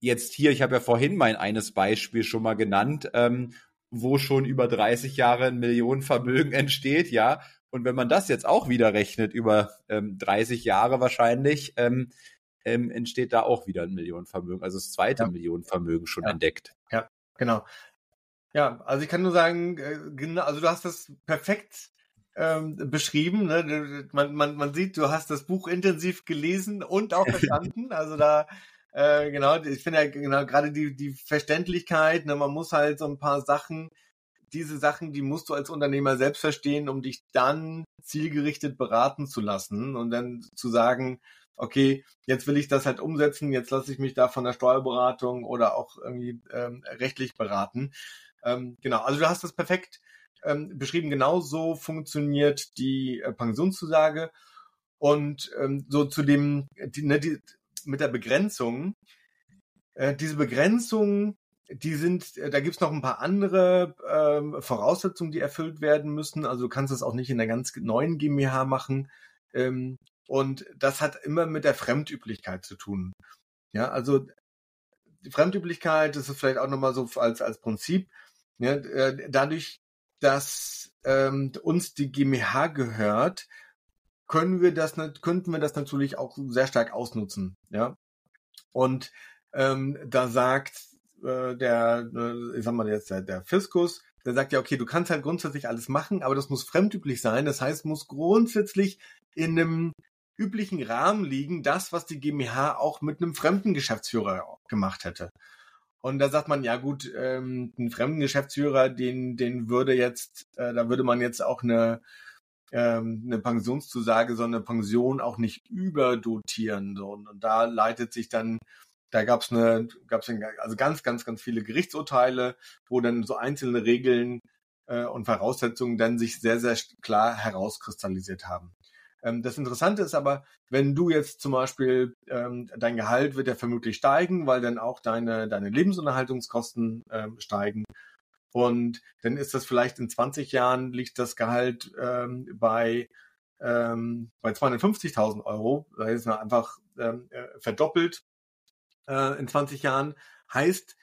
jetzt hier, ich habe ja vorhin mein eines Beispiel schon mal genannt, ähm, wo schon über 30 Jahre ein Millionenvermögen [laughs] entsteht, ja. Und wenn man das jetzt auch wieder rechnet, über ähm, 30 Jahre wahrscheinlich, ähm, ähm, entsteht da auch wieder ein Millionenvermögen, also das zweite ja. Millionenvermögen schon ja. entdeckt. Ja, genau. Ja, also ich kann nur sagen, äh, genau, also du hast das perfekt ähm, beschrieben. Ne? Man, man, man sieht, du hast das Buch intensiv gelesen und auch verstanden. [laughs] also da äh, genau, ich finde ja genau gerade die, die Verständlichkeit, ne, man muss halt so ein paar Sachen, diese Sachen, die musst du als Unternehmer selbst verstehen, um dich dann zielgerichtet beraten zu lassen und dann zu sagen, okay, jetzt will ich das halt umsetzen, jetzt lasse ich mich da von der Steuerberatung oder auch irgendwie ähm, rechtlich beraten. Ähm, genau, also du hast das perfekt ähm, beschrieben. Genau so funktioniert die äh, Pensionszusage. Und ähm, so zu dem, die, ne, die, mit der Begrenzung. Äh, diese Begrenzung, die sind, äh, da gibt's noch ein paar andere äh, Voraussetzungen, die erfüllt werden müssen. Also du kannst das auch nicht in der ganz neuen GmbH machen. Ähm, und das hat immer mit der Fremdüblichkeit zu tun. Ja, also Fremdüblichkeit, das ist vielleicht auch nochmal so als, als Prinzip, ja, äh, dadurch, dass ähm, uns die GmbH gehört, können wir das, könnten wir das natürlich auch sehr stark ausnutzen, ja. Und ähm, da sagt äh, der, äh, ich sag mal jetzt der, der Fiskus, der sagt ja, okay, du kannst halt grundsätzlich alles machen, aber das muss fremdüblich sein. Das heißt, muss grundsätzlich in einem üblichen Rahmen liegen, das, was die GmbH auch mit einem fremden Geschäftsführer gemacht hätte. Und da sagt man, ja gut, ähm, einen fremden Geschäftsführer, den, den würde jetzt, äh, da würde man jetzt auch eine, ähm, eine Pensionszusage, so eine Pension auch nicht überdotieren. So. Und, und da leitet sich dann, da gab es eine, gab's also ganz, ganz, ganz viele Gerichtsurteile, wo dann so einzelne Regeln äh, und Voraussetzungen dann sich sehr, sehr klar herauskristallisiert haben. Ähm, das Interessante ist aber, wenn du jetzt zum Beispiel, ähm, dein Gehalt wird ja vermutlich steigen, weil dann auch deine, deine Lebensunterhaltungskosten ähm, steigen. Und dann ist das vielleicht in 20 Jahren liegt das Gehalt bei, bei 250.000 Euro. Da ist es einfach äh, verdoppelt äh, in 20 Jahren. Heißt,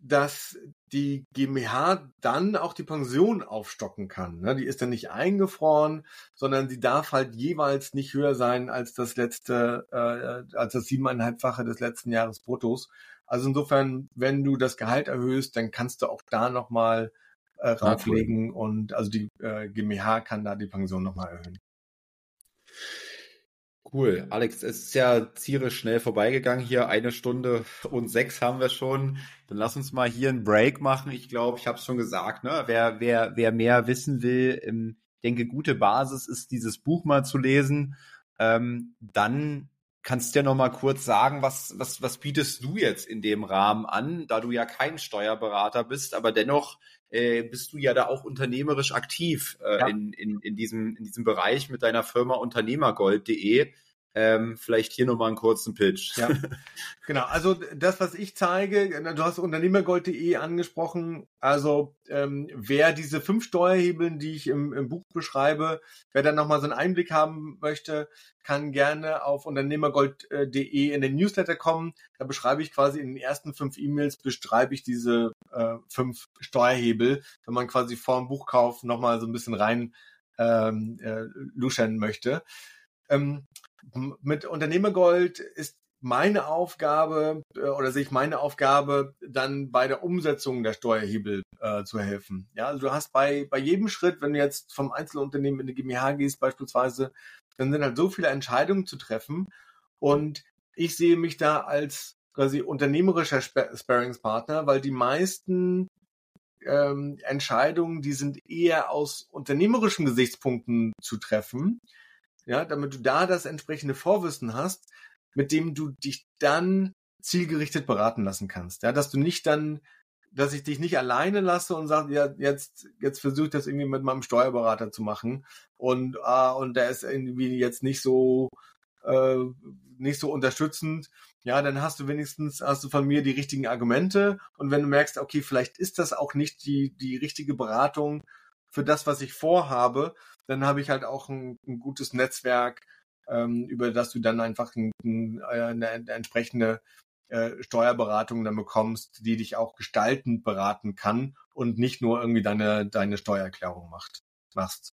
dass die GmbH dann auch die Pension aufstocken kann. Ne? Die ist dann nicht eingefroren, sondern sie darf halt jeweils nicht höher sein als das letzte, äh, als das siebeneinhalbfache des letzten Jahres Bruttos. Also insofern, wenn du das Gehalt erhöhst, dann kannst du auch da nochmal äh, rauflegen und also die äh, GmbH kann da die Pension nochmal erhöhen. Cool. Alex, es ist ja zierisch schnell vorbeigegangen hier. Eine Stunde und sechs haben wir schon. Dann lass uns mal hier einen Break machen. Ich glaube, ich habe es schon gesagt. Ne? Wer, wer, wer mehr wissen will, ähm, denke, gute Basis ist, dieses Buch mal zu lesen. Ähm, dann kannst du ja noch mal kurz sagen, was, was, was bietest du jetzt in dem Rahmen an, da du ja kein Steuerberater bist, aber dennoch äh, bist du ja da auch unternehmerisch aktiv äh, ja. in, in, in, diesem, in diesem Bereich mit deiner Firma unternehmergold.de. Ähm, vielleicht hier nochmal einen kurzen Pitch. Ja, genau. Also das, was ich zeige, du hast unternehmergold.de angesprochen. Also ähm, wer diese fünf Steuerhebeln, die ich im, im Buch beschreibe, wer dann nochmal so einen Einblick haben möchte, kann gerne auf unternehmergold.de in den Newsletter kommen. Da beschreibe ich quasi in den ersten fünf E-Mails, beschreibe ich diese äh, fünf Steuerhebel, wenn man quasi vor dem Buchkauf nochmal so ein bisschen rein ähm, äh, luschern möchte. Ähm, mit Unternehmergold ist meine Aufgabe äh, oder sehe ich meine Aufgabe, dann bei der Umsetzung der Steuerhebel äh, zu helfen. Ja, also du hast bei, bei jedem Schritt, wenn du jetzt vom Einzelunternehmen in die GmbH gehst beispielsweise, dann sind halt so viele Entscheidungen zu treffen und ich sehe mich da als quasi unternehmerischer Sparingspartner, weil die meisten ähm, Entscheidungen, die sind eher aus unternehmerischen Gesichtspunkten zu treffen ja, damit du da das entsprechende Vorwissen hast, mit dem du dich dann zielgerichtet beraten lassen kannst. Ja, dass du nicht dann, dass ich dich nicht alleine lasse und sage, ja, jetzt, jetzt versuche ich das irgendwie mit meinem Steuerberater zu machen und, ah, und der ist irgendwie jetzt nicht so, äh, nicht so unterstützend. Ja, dann hast du wenigstens, hast du von mir die richtigen Argumente und wenn du merkst, okay, vielleicht ist das auch nicht die, die richtige Beratung für das, was ich vorhabe, dann habe ich halt auch ein, ein gutes Netzwerk, ähm, über das du dann einfach ein, ein, äh, eine, eine entsprechende äh, Steuerberatung dann bekommst, die dich auch gestaltend beraten kann und nicht nur irgendwie deine, deine Steuererklärung macht, machst.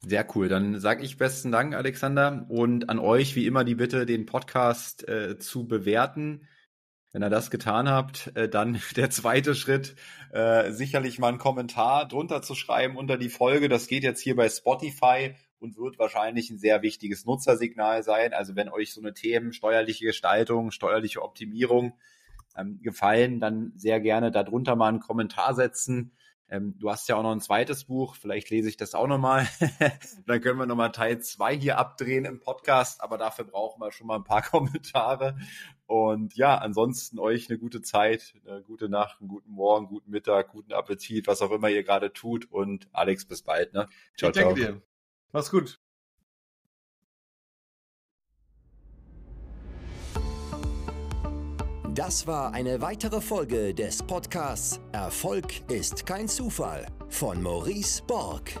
Sehr cool. Dann sage ich besten Dank, Alexander. Und an euch wie immer die Bitte, den Podcast äh, zu bewerten. Wenn ihr das getan habt, äh, dann [laughs] der zweite Schritt, äh, sicherlich mal einen Kommentar drunter zu schreiben unter die Folge. Das geht jetzt hier bei Spotify und wird wahrscheinlich ein sehr wichtiges Nutzersignal sein. Also wenn euch so eine Themen, steuerliche Gestaltung, steuerliche Optimierung ähm, gefallen, dann sehr gerne darunter mal einen Kommentar setzen. Ähm, du hast ja auch noch ein zweites Buch, vielleicht lese ich das auch nochmal. [laughs] Dann können wir nochmal Teil zwei hier abdrehen im Podcast, aber dafür brauchen wir schon mal ein paar [laughs] Kommentare. Und ja, ansonsten euch eine gute Zeit, eine gute Nacht, einen guten Morgen, guten Mittag, guten Appetit, was auch immer ihr gerade tut. Und Alex, bis bald. Ne? Ciao, ich danke ciao. dir. Mach's gut. Das war eine weitere Folge des Podcasts Erfolg ist kein Zufall von Maurice Borg.